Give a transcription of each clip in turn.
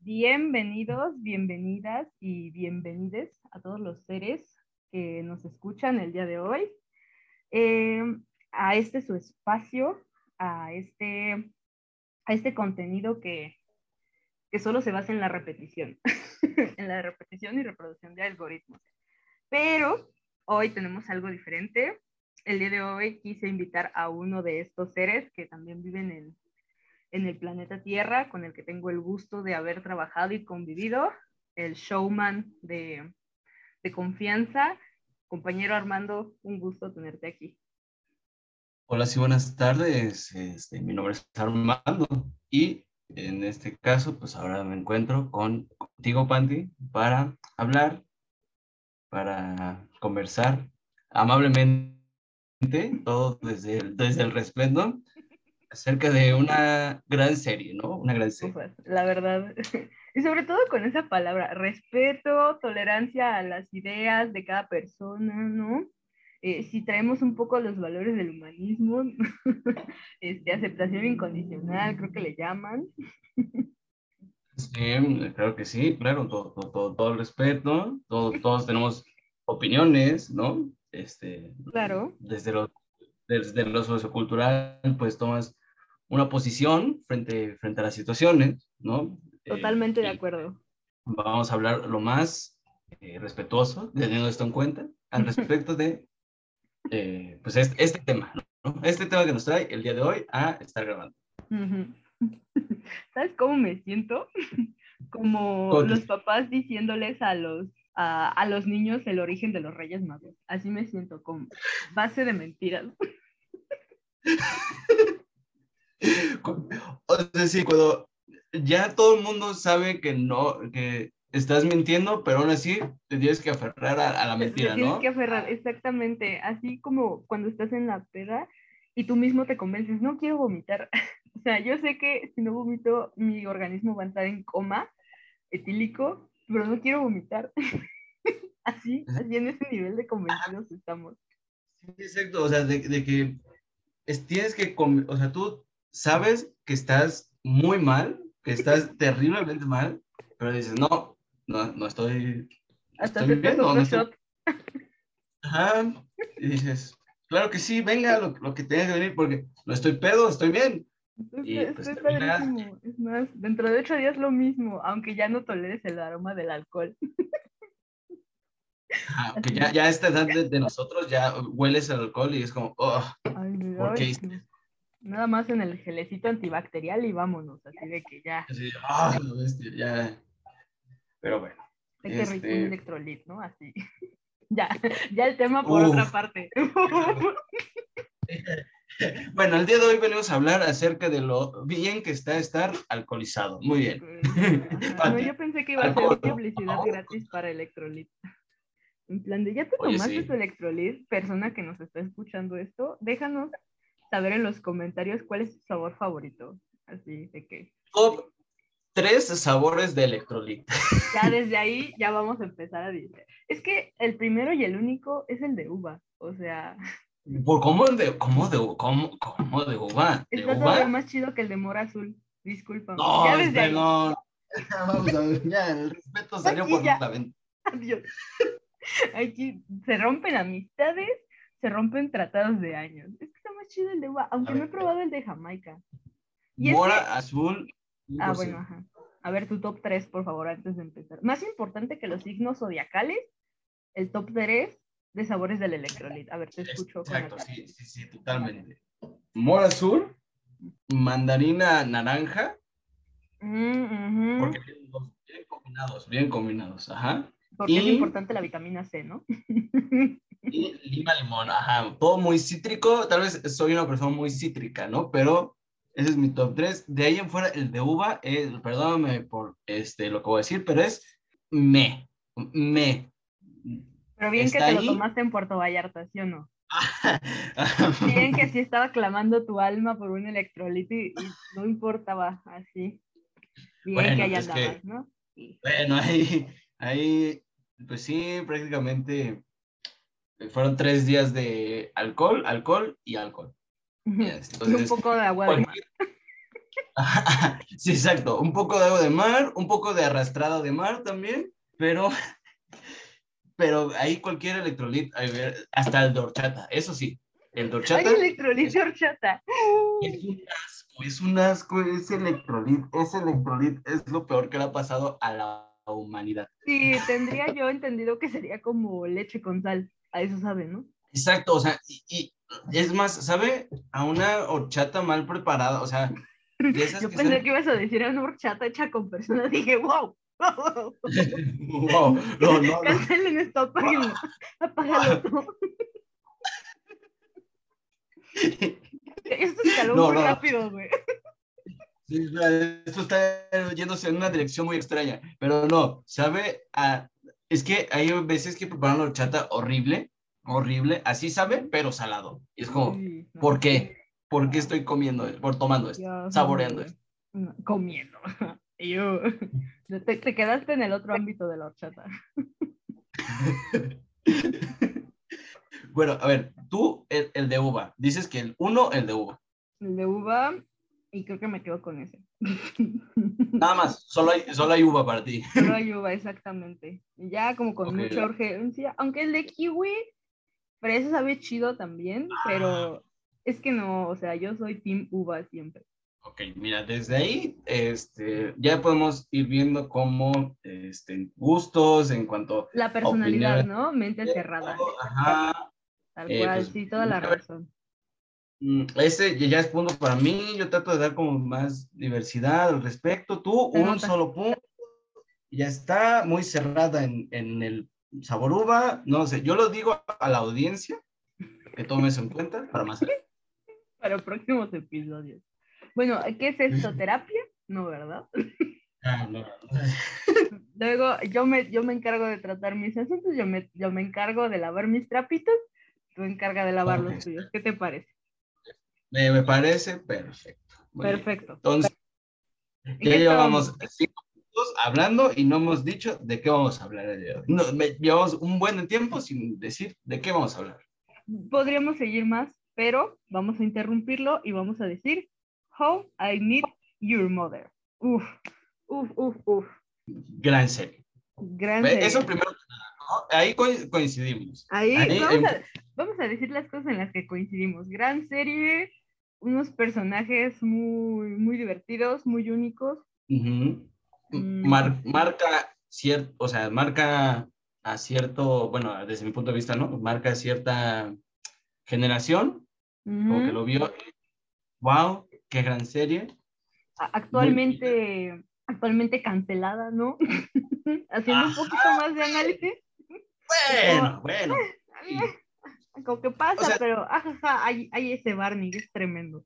Bienvenidos, bienvenidas y bienvenides a todos los seres que nos escuchan el día de hoy eh, a este su espacio, a este, a este contenido que, que solo se basa en la repetición, en la repetición y reproducción de algoritmos. Pero hoy tenemos algo diferente. El día de hoy quise invitar a uno de estos seres que también viven en, en el planeta Tierra, con el que tengo el gusto de haber trabajado y convivido, el showman de, de confianza. Compañero Armando, un gusto tenerte aquí. Hola, sí, buenas tardes. Este, mi nombre es Armando y en este caso, pues ahora me encuentro con, contigo, Panti, para hablar, para conversar amablemente, todo desde el, desde el resplendor, acerca de una gran serie, ¿no? Una gran serie. La verdad. Y sobre todo con esa palabra, respeto, tolerancia a las ideas de cada persona, ¿no? Eh, si traemos un poco los valores del humanismo, este, aceptación incondicional, creo que le llaman. Sí, claro que sí, claro, todo, todo, todo, todo el respeto, todo, todos tenemos opiniones, ¿no? Este, Claro. desde lo, desde lo sociocultural, pues tomas una posición frente, frente a las situaciones, ¿no? Eh, Totalmente de y acuerdo. Vamos a hablar lo más eh, respetuoso, teniendo esto en cuenta, al respecto de, eh, pues, este, este tema, ¿no? Este tema que nos trae el día de hoy a estar grabando. ¿Sabes cómo me siento? Como ¿Cómo te los papás diciéndoles a los, a, a los niños el origen de los Reyes Magos. Así me siento, con base de mentiras. O sea, sí, cuando ya todo el mundo sabe que no, que estás mintiendo, pero aún así te tienes que aferrar a, a la Te- te mentira, tienes ¿no? que aferrar, exactamente. Así como cuando estás en la peda y tú mismo te convences, no quiero vomitar. O sea, yo sé que si no vomito, mi organismo va a estar en coma etílico, pero no quiero vomitar. Así, así en ese nivel de convencidos estamos. Sí, exacto, o sea, de, de que es- tienes que, o sea, tú sabes que estás muy mal, que estás terriblemente mal, pero dices, no, no, no estoy, Hasta estoy bien, no, no estoy-. Ajá, y dices, claro que sí, venga, lo, lo que tenga que venir, porque no estoy pedo, estoy bien. Y, pues, terminas-. Es más, dentro de ocho días lo mismo, aunque ya no toleres el aroma del alcohol. Que ya, ya a esta edad de, de nosotros ya hueles el alcohol y es como, oh, Ay, me ¿Por ay, qué hice no. Nada más en el gelecito antibacterial y vámonos, así de que ya, así, ah, la bestia, ya. Pero bueno. hay que rico un Este- electrolit, ¿no? Así. ya, ya el tema por otra parte. Bueno, el día de hoy venimos a hablar acerca de lo bien que está estar alcoholizado. Muy bien. Ajá, No, yo pensé que iba a ser publicidad gratis para electrolit. En plan de, ¿ya te Oye, tomaste sí. tu electrolit? Persona que nos está escuchando esto, déjanos saber en los comentarios cuál es tu sabor favorito. Así de que Top tres sabores de electrolit. ya desde ahí ya vamos a empezar a decir. Es que el primero y el único es el de uva. O sea, ¿Por cómo de, cómo de, cómo, cómo de uva? ¿De está uva? más chido que el de mora azul. Disculpa. No, ya desde espera, ahí. no. Vamos a ver, ya, el respeto salió Aquí por ya. la ventana. Adiós. Aquí se rompen amistades, se rompen tratados de años. Es que está más chido el de uva, aunque A no he probado el de Jamaica. Y es Mora, azul. Ah, 100%. bueno, ajá. A ver, tu top 3, por favor, antes de empezar. Más importante que los signos zodiacales, el top 3 de sabores del electrolit. A ver, te escucho. Exacto, sí, sí, sí, totalmente. Mora azul, mandarina naranja, Mm, ujú. porque bien combinados, bien combinados, ajá. Porque es importante la vitamina C, ¿no? Y lima limón, ajá, todo muy cítrico, tal vez soy una persona muy cítrica, ¿no? Pero ese es mi top 3. De ahí en fuera, el de uva, eh, perdóname por este, lo que voy a decir, pero es me, me. Pero bien que te lo ahí. tomaste en Puerto Vallarta, ¿sí o no? Bien que sí estaba clamando tu alma por un electrolito y, y no importaba así. Bien Bueno, que allá es que- andabas, ¿no? Sí. Bueno, ahí, ahí, pues sí, prácticamente fueron tres días de alcohol, alcohol y alcohol. Yes, y un poco de agua de mar. sí, exacto. Un poco de agua de mar, un poco de arrastrado de mar también, pero, pero ahí cualquier electrolit, a hasta el de horchata, eso sí, el de Hay electrolit de horchata. es un asco, es un asco ese electrolit, ese electrolit es lo peor que le ha pasado a la humanidad. Sí, tendría yo entendido que sería como leche con sal. A eso sabe, ¿no? Exacto, o sea, y, y es más, ¿sabe? A una horchata mal preparada, o sea, Yo que pensé salen- que ibas a decir una horchata hecha con personas. Dije, wow. No, no, no. Cancelen esto, apáguenlo. Apágalo. Esto escaló No, muy no. rápido, güey. Sí, esto está yéndose en una dirección muy extraña, pero no, ¿sabe? A- es que hay veces que preparan la horchata horrible, horrible, así sabe, pero salado. Y es como, Sí, no. ¿por qué? ¿Por qué estoy comiendo, esto? por tomando esto, Dios saboreando esto? No, Yo. Te, te quedaste en el otro ámbito de la horchata. Bueno, a ver, tú, el, el de uva, dices que el uno, el de uva. El de uva, y creo que me quedo con ese. Nada más, solo hay, solo hay uva para ti. Solo hay uva, exactamente. Y ya como con Ok. mucha urgencia. Aunque el de kiwi, pero ese sabe chido también, Ah. pero es que no, o sea, yo soy team uva siempre. Ok, mira, desde ahí este, ya podemos ir viendo cómo este, gustos en cuanto La personalidad. ¿no? Mente cerrada. Ajá, Tal Eh, cual, pues, sí, toda la a razón. Mm, Ese ya es punto para mí. Yo trato de dar como más diversidad al respecto. Tú, Se un nota. solo punto. Ya está muy cerrada en, en el sabor uva. No sé, yo lo digo a la audiencia que tome eso en cuenta para más. Para próximos episodios. Bueno, ¿qué es esto? ¿Terapia? No, ¿verdad? Ah, no. Luego yo me, yo me encargo de tratar mis asuntos, yo me, yo me encargo de lavar mis trapitos, tú encarga de lavar los tuyos. ¿Qué te parece? Me, me parece perfecto. Muy bien. Perfecto. Entonces, ¿En ya llevamos cinco minutos hablando y no hemos dicho de qué vamos a hablar el día de hoy. No, me- llevamos un buen tiempo sin decir de qué vamos a hablar. Podríamos seguir más, pero vamos a interrumpirlo y vamos a decir How I Meet Your Mother. Uf, uf, uf, uf. Gran serie. Gran serie. Eso primero, que nada, ¿no? ahí co- coincidimos. Ahí, ahí vamos, hay- a, vamos a decir las cosas en las que coincidimos. Gran serie, unos personajes muy, muy divertidos, muy únicos. Mm. Mar- marca cierto, o sea, marca a cierto, bueno, desde mi punto de vista, ¿no? Marca cierta generación, como que lo vio. Wow, qué gran serie. Actualmente, actualmente cancelada, ¿no? Haciendo un poquito más de análisis. Bueno, bueno. sí. Como que pasa, O sea- pero ajaja, hay, hay ese Barney, es tremendo.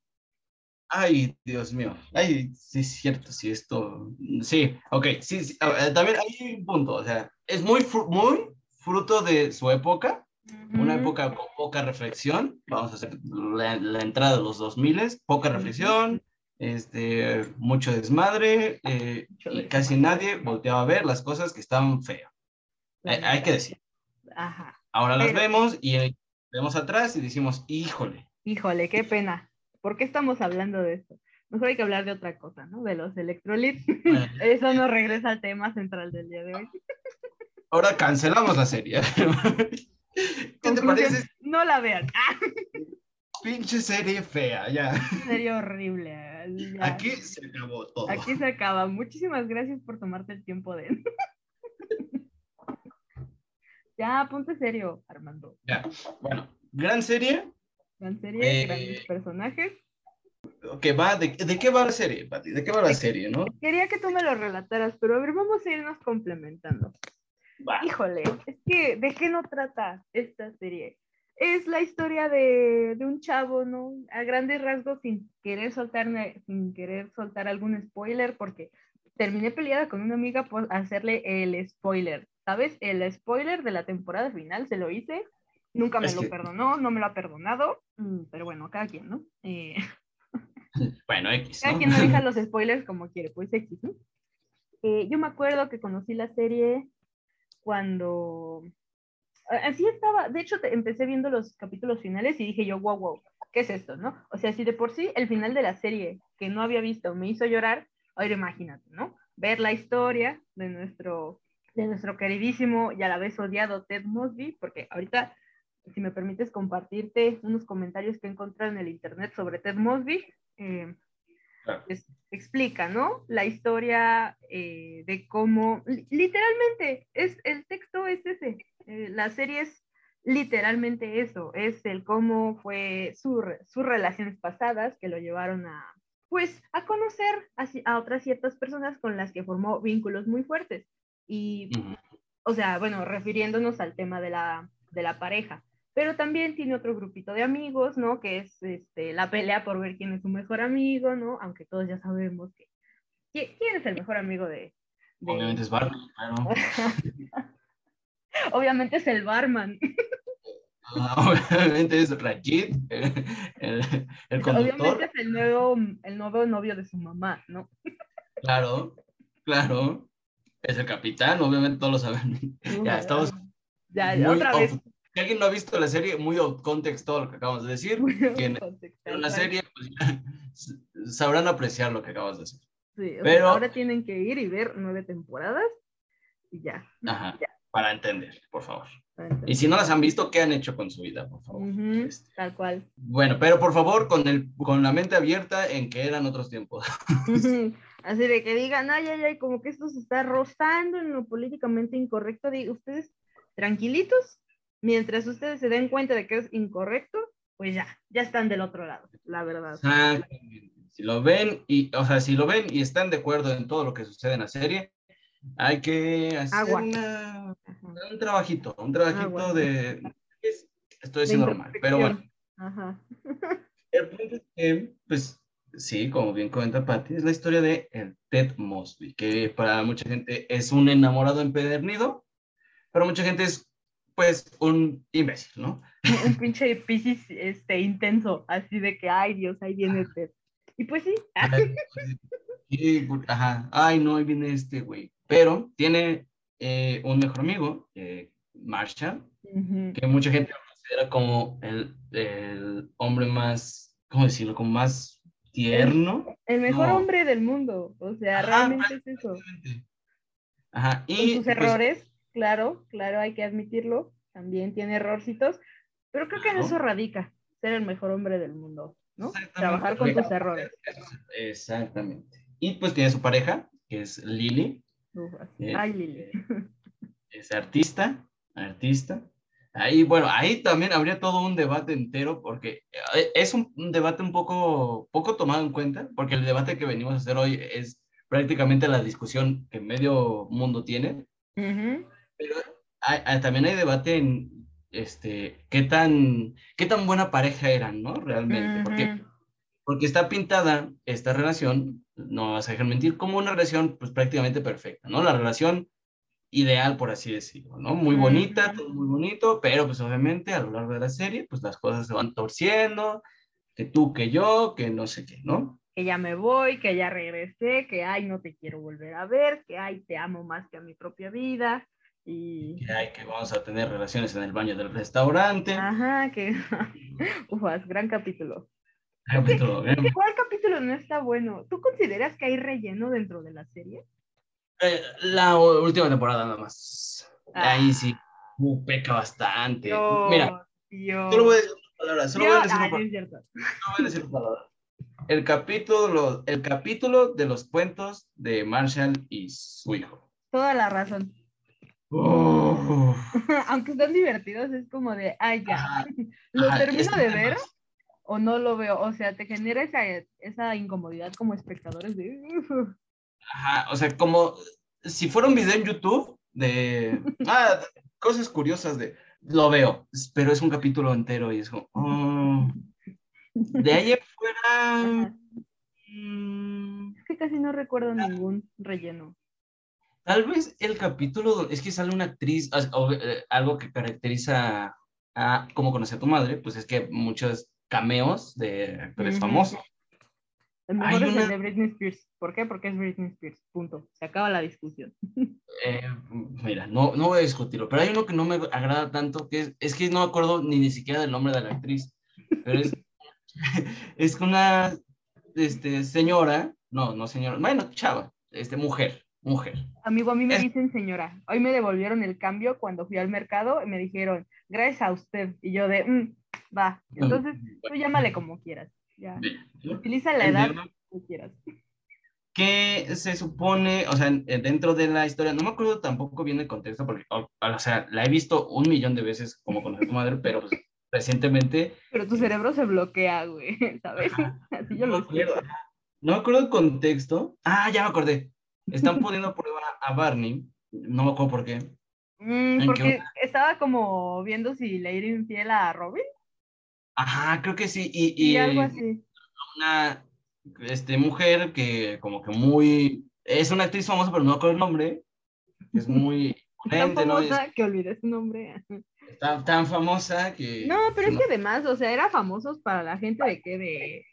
Ay, Dios mío. Ay, sí, es cierto, sí, esto. Sí, ok, sí, sí, también hay un punto, o sea, es muy, muy fruto de su época, una época con poca reflexión, vamos a hacer la, la entrada de los 2000, poca reflexión, este, mucho desmadre, eh, y casi nadie volteaba a ver las cosas que estaban feas. Hay neta. que decir. Ajá. Ahora las vemos y eh, vemos atrás y decimos, híjole. Híjole, qué pena. ¿Por qué estamos hablando de esto? Mejor hay que hablar de otra cosa, ¿no? De los electrolitos. bueno, Eso nos regresa al tema central del día de hoy. ahora cancelamos la serie. ¿Qué te parece? No la vean. ¡Ah! Pinche serie fea, ya. Sería horrible. ya. Aquí se acabó todo. Aquí se acaba. Muchísimas gracias por tomarte el tiempo de. ya, ponte serio, Armando. Ya. Bueno, gran serie Gran serie, Eh, grandes personajes. va, de, ¿de qué va la serie, Pati? ¿De qué va la serie, no? Quería que tú me lo relataras, pero a ver, vamos a irnos complementando. Híjole, es que, ¿de qué no trata esta serie? Es la historia de, de un chavo, ¿no? A grandes rasgos, sin querer soltar, sin querer soltar algún spoiler, porque terminé peleada con una amiga por hacerle el spoiler. ¿Sabes? El spoiler de la temporada final se lo hice. Nunca me Es lo que- perdonó, no me lo ha perdonado. mm, Pero bueno, cada quien, ¿no? Eh, Bueno, X, cada ¿no? quien maneja los spoilers como quiere, pues X, ¿no? Eh, yo me acuerdo que conocí la serie cuando así estaba. De hecho, te- empecé viendo los capítulos finales y dije yo, wow, wow, ¿qué es esto, no? O sea, si de por sí el final de la serie que no había visto me hizo llorar, ahora imagínate, ¿no? Ver la historia de nuestro, de nuestro queridísimo y a la vez odiado Ted Mosby, porque ahorita, si me permites compartirte unos comentarios que he encontrado en el internet sobre Ted Mosby, eh, Claro. es- explica, ¿no? La historia eh, de cómo, li- literalmente, es, el texto es ese, eh, la serie es literalmente eso, es el cómo fue su sus relaciones pasadas que lo llevaron a, pues, a conocer a, a otras ciertas personas con las que formó vínculos muy fuertes. Y o sea, bueno, refiriéndonos al tema de la, de la pareja. Pero también tiene otro grupito de amigos, ¿no? Que es este, la pelea por ver quién es su mejor amigo, ¿no? Aunque todos ya sabemos que... ¿Quién, es el mejor amigo de...? de- Obviamente es Barney, claro. Obviamente es el barman. Ah, Obviamente es Rajit, el, el, el conductor. Obviamente es el nuevo, el nuevo novio de su mamá, ¿no? Claro, claro. Es el capitán, obviamente todos lo saben. Ya estamos Ya, otra vez. Si alguien no ha visto la serie, muy out context todo lo que acabamos de decir. Quien- Pero la serie, pues sabrán apreciar lo que acabas de decir. Sí, sea, pero- ahora tienen que ir y ver nueve temporadas y ya. Ajá, Ya. para entender, por favor. entender. Y si no las han visto, ¿qué han hecho con su vida, por favor? Ujú, Este, Tal cual. Bueno, pero por favor, con, el, con la mente abierta en que eran otros tiempos. Así de que digan, ay, ay, ay, como que esto se está rozando en lo políticamente incorrecto. Digo, ustedes tranquilitos, mientras ustedes se den cuenta de que es incorrecto, pues ya, ya están del otro lado, la verdad. Exactamente. Si lo ven y, o sea, si lo ven y están de acuerdo en todo lo que sucede en la serie, hay que hacer una- un trabajito, un trabajito Agua. de... es- Estoy diciendo normal, pero bueno. Ajá. El punto es que, pues, sí, como bien comenta Patty, es la historia de el Ted Mosby, que para mucha gente es un enamorado empedernido, pero mucha gente es, pues, un imbécil, ¿no? Un pinche piscis este, intenso, así de que, ay, Dios, ahí viene Ted. Y pues sí, Y, ajá, ay, no, ahí viene este güey. Pero tiene eh, un mejor amigo, eh, Marshall, que mucha gente lo considera como el, el hombre más, ¿cómo decirlo? Como más tierno. el mejor No. hombre del mundo, o sea, Ajá, realmente es eso. Ajá, Con y sus pues, errores, claro, claro, hay que admitirlo, también tiene errorcitos, pero creo que en eso radica ser el mejor hombre del mundo, ¿no? Trabajar con tus errores. Exactamente. Y pues tiene su pareja, que es Lily, Uf, así. Eh, Ay, Lili. es artista, artista. Ahí, bueno, ahí también habría todo un debate entero, porque eh, es un, un debate un poco, poco tomado en cuenta, porque el debate que venimos a hacer hoy es prácticamente la discusión que medio mundo tiene. Pero hay- hay- también hay debate en este, qué tan, qué tan buena pareja eran, ¿no? Realmente, porque Ujú. porque está pintada esta relación, no vas a dejar mentir, como una relación pues prácticamente perfecta, ¿no? La relación ideal, por así decirlo, ¿no? Muy bonita, Ujú. todo muy bonito, pero pues obviamente a lo largo de la serie pues las cosas se van torciendo, que tú, que yo, que no sé qué, ¿no? Que ya me voy, que ya regresé, que ay, no te quiero volver a ver, que ay, te amo más que a mi propia vida. Y. Que que vamos a tener relaciones en el baño del restaurante. Ajá, que. Ufas, gran capítulo. Capítulo, ¿eh? ¿Cuál capítulo no está bueno? ¿Tú consideras que hay relleno dentro de la serie? Eh, La última temporada nada más. Ahí Ah. sí, uh, peca bastante. Dios, Mira, Dios. solo voy a decir una palabra, solo voy a decir una palabra. es cierto. No voy a decir palabras. El capítulo, el capítulo de los cuentos de Marshall y su hijo. Toda la razón. Uf. Aunque están divertidos, es como de, ay, ya. Ajá, ¿Lo termino de ver o no lo veo? O sea, te genera esa, esa incomodidad como espectadores de. Ajá, o sea, como si fuera un video en YouTube de ah, cosas curiosas de lo veo, pero es un capítulo entero y es como oh. de ahí fuera Ajá. mm, Es que casi no recuerdo ningún relleno. Tal vez el capítulo, es que sale una actriz, eh, algo que caracteriza a cómo conocí a tu madre, pues es que muchos cameos de actores Ujú. famosos. El Hay mejor es una- el de Britney Spears. ¿Por qué? Porque es Britney Spears. Punto. Se acaba la discusión. Eh, mira, no, no voy a discutirlo, pero hay uno que no me agrada tanto, que es, es que no me acuerdo ni, ni siquiera del nombre de la actriz, pero es, es una este, señora, no, no señora, bueno, chava, este, mujer, mujer. Amigo, a mí me Es- dicen señora. Hoy me devolvieron el cambio cuando fui al mercado y me dijeron, gracias a usted. Y yo de, "Mm, va. Entonces, tú llámale como quieras. Ya. Utiliza la edad que quieras. que se supone, o sea, en- dentro de la historia, no me acuerdo tampoco bien el contexto, porque, o, o sea, la he visto un millón de veces como conocer tu madre, pero pues, recientemente Pero tu cerebro se bloquea, güey, ¿sabes? Así yo no lo siento. no me acuerdo el contexto. Ah, ya me acordé. Están poniendo a prueba a Barney, no me acuerdo por qué. Mm, porque estaba como viendo si le era infiel a Robin Ajá, creo que sí. Y, y, y algo así. una este, mujer que como que muy... Es una actriz famosa, pero no acuerdo el nombre. Es muy Tan imponente, ¿no? Es- famosa que olvidé su nombre. tan, tan famosa que... No, pero es no- que además, o sea, era famosos para la gente de que de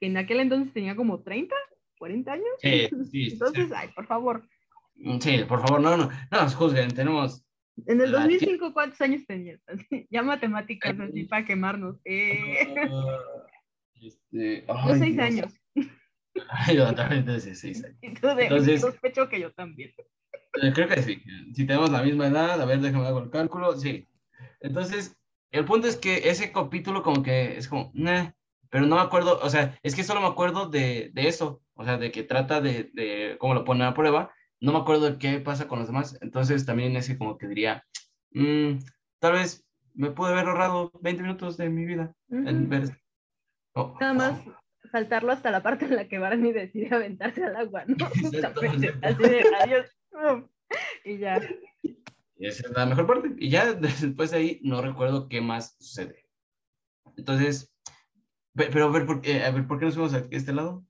que en aquel entonces tenía como 30, 40 años. Sí, sí, sí, Entonces, ay, por favor. sí. Sí, por favor, no, no, no nos juzguen. Tenemos... En el La 2005, ¿cuántos años tenías? Ya matemáticas así para quemarnos. Eh, ah, este, yo ay, seis Dios. años. Yo también tengo seis años. De, Entonces- sospecho que yo también. Eh, Creo que sí. Si tenemos la misma edad, a ver, déjame hago el cálculo. Sí. Entonces, el punto es que ese capítulo como que es como, nah, pero no me acuerdo, o sea, es que solo me acuerdo de, de eso, o sea, de que trata de, de cómo lo ponen a prueba, no me acuerdo de qué pasa con los demás, entonces también ese como que diría, mm, tal vez me pude haber ahorrado 20 minutos de mi vida en Ujú. ver esto. Oh, Nada más saltarlo hasta la parte en la que Barney decide aventarse al agua, ¿no? Así de, adiós. Y ya. Y esa es la mejor parte. Y ya después de ahí no recuerdo qué más sucede. Entonces, pe- pero a ver, ¿por qué, a ver, ¿por qué nos fuimos a este lado?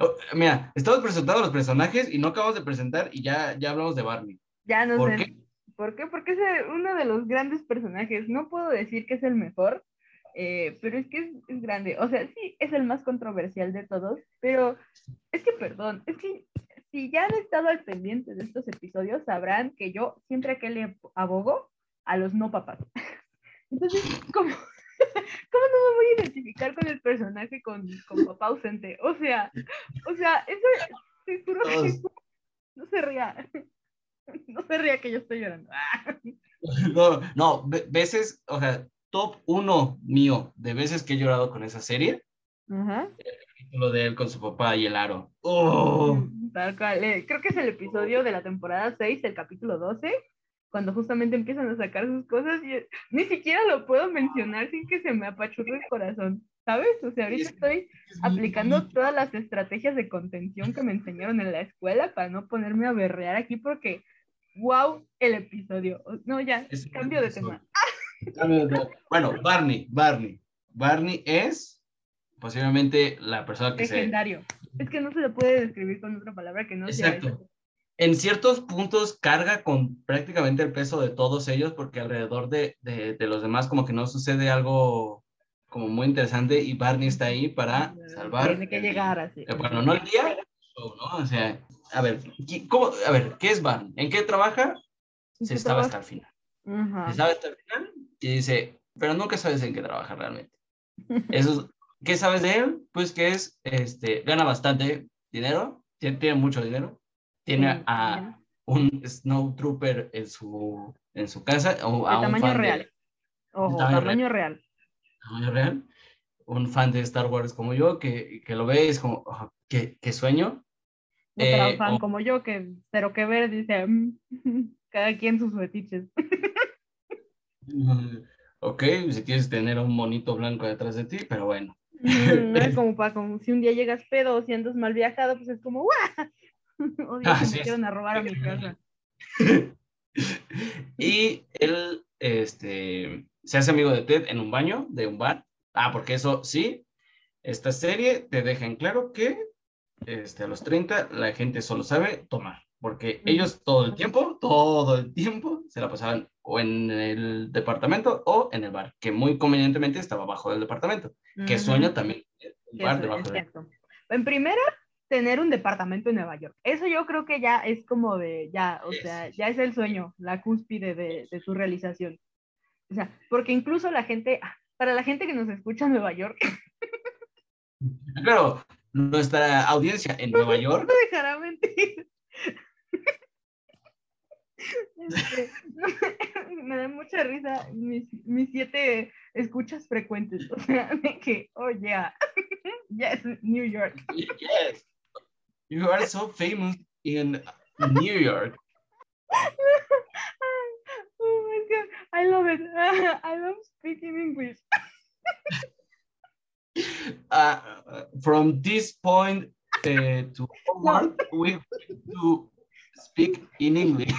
Oh, mira, estamos presentando los personajes y no acabamos de presentar y ya, ya hablamos de Barney. Ya no ¿Por sé. qué? ¿Por qué? Porque es uno de los grandes personajes. No puedo decir que es el mejor, eh, pero es que es, es grande. O sea, sí, es el más controversial de todos, pero es que, perdón, es que si ya han estado al pendiente de estos episodios, sabrán que yo siempre que le abogo a los no papás. Entonces, ¿cómo, ¿cómo no me voy a identificar con el personaje con, con papá ausente? O sea, o sea, eso, te juro que Todos. no se ría. No se ría que yo estoy llorando. No, no, ve- veces, o sea, top uno mío de veces que he llorado con esa serie, Ajá. lo de él con su papá y el aro. Oh, Mm, Tal cual. eh, Creo que es el episodio de la temporada 6, el capítulo 12, cuando justamente empiezan a sacar sus cosas y ni siquiera lo puedo mencionar sin que se me apachurre el corazón, ¿sabes? O sea, ahorita es- estoy aplicando todas las estrategias de contención que me enseñaron en la escuela para no ponerme a berrear aquí porque, wow, el episodio. No, ya, Es cambio de tema. Bueno, Barney, Barney. Barney es posiblemente la persona que se... Legendario. Es que no se le puede describir con otra palabra que no sea Exacto. En ciertos puntos carga con prácticamente el peso de todos ellos porque alrededor de, de, de los demás como que no sucede algo como muy interesante y Barney está ahí para salvar... Tiene que llegar así. Eh, Bueno, no el día, ¿no? O sea, a ver, ¿qué- ¿cómo, a ver, ¿qué es Barney? ¿En qué trabaja? Se ¿Qué sabe trabaja? hasta el final. Ajá. Se sabe hasta el final y dice, pero nunca sabes en qué trabaja realmente. Eso es- ¿Qué sabes de él? Pues que es, este, gana bastante dinero, tiene, tiene mucho dinero, tiene a un Snowtrooper en su, en su casa, o a De un tamaño fan de- real. Ojo, tamaño tamaño, real. tamaño real, un fan de Star Wars como yo, que, que lo ve y es como, "Ah, qué, qué sueño. Para Eh, un fan o- como yo, que cero que ver, dice, "Mm, cada quien sus fetiches. Ok, si quieres tener un monito blanco detrás de ti, pero bueno. Mm, no es como para como si un día llegas pedo o si andas mal viajado, pues es como, ¡guau! Odio que sí, me quieran a robar a mi casa. y él este, se hace amigo de Ted en un baño de un bar. Ah, porque eso sí, esta serie te deja en claro que este, a los 30 la gente solo sabe tomar. Porque ellos todo el tiempo, todo el tiempo, se la pasaban o en el departamento o en el bar, que muy convenientemente estaba abajo del departamento. Que Ujú. sueño también. El bar eso debajo del. En primera, tener un departamento en Nueva York. Eso yo creo que ya es como de, ya, o sea, ya es el sueño, la cúspide de, de tu realización. O sea, porque incluso la gente, ah, para la gente que nos escucha en Nueva York, Claro, nuestra audiencia en Nueva York, no dejará mentir. Este, me da mucha risa mis, mis siete escuchas frecuentes. O sea, de que, oh, yeah, yes, New York. yes, you are so famous in New York. Oh my god, I love it. I love speaking English. Uh, from this point uh, to forward, we to speak in English.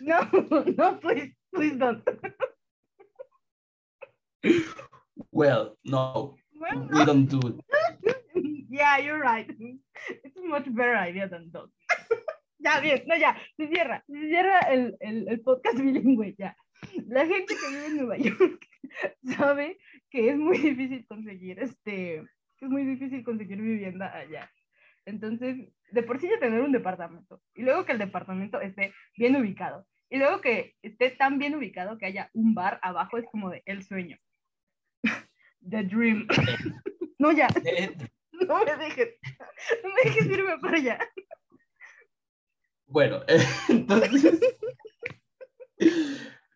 No, no, please, please don't. well, no, Well, we don't do it. Yeah, you're right. It's a much better idea than that. ya, bien, no, ya, se cierra, se cierra el, el, el podcast bilingüe, ya. La gente que vive en Nueva York sabe que es muy difícil conseguir, este, que es muy difícil conseguir vivienda allá. Entonces, de por sí ya tener un departamento, y luego que el departamento esté bien ubicado, y luego que esté tan bien ubicado que haya un bar abajo, es como de el sueño. The dream. no, ya. No me dejes, no me dejes irme para allá. Bueno, entonces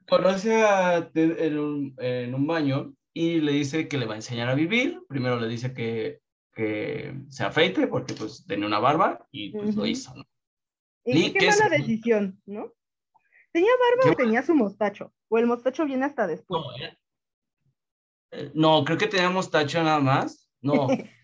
conoce a Ted en un, en un baño y le dice que le va a enseñar a vivir. Primero le dice que, que se afeite porque pues tenía una barba y pues lo hizo. ¿no? Y qué mala decisión, ¿no? ¿Tenía barba Qué o tenía su mostacho? O el mostacho viene hasta después. No, eh, eh, no, creo que teníamos tacho nada más. No,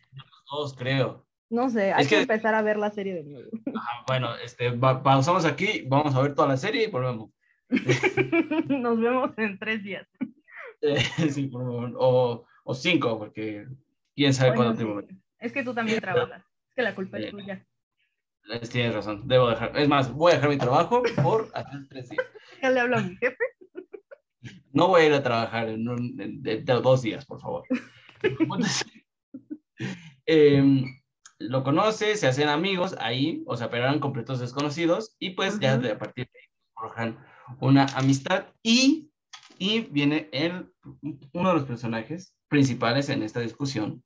dos creo. No sé, hay Es que, que- empezar a ver la serie de nuevo. Ah, bueno, este, pausamos aquí, vamos a ver toda la serie y volvemos. Nos vemos en tres días. Eh, sí, por favor. O, o cinco, porque quién sabe Bueno, cuándo sí. Es que tú también trabajas. Es que la culpa es tuya. Tienes razón, debo dejar. Es más, voy a dejar mi trabajo por hacer tres días. Ya le hablo a mi jefe. No voy a ir a trabajar en un, en- de, de dos días, por favor. Em, lo conoce, se hacen amigos ahí, o sea, pero eran completos desconocidos, y pues ya de a partir de ahí forjan una amistad. Y, y viene el, uno de los personajes principales en esta discusión.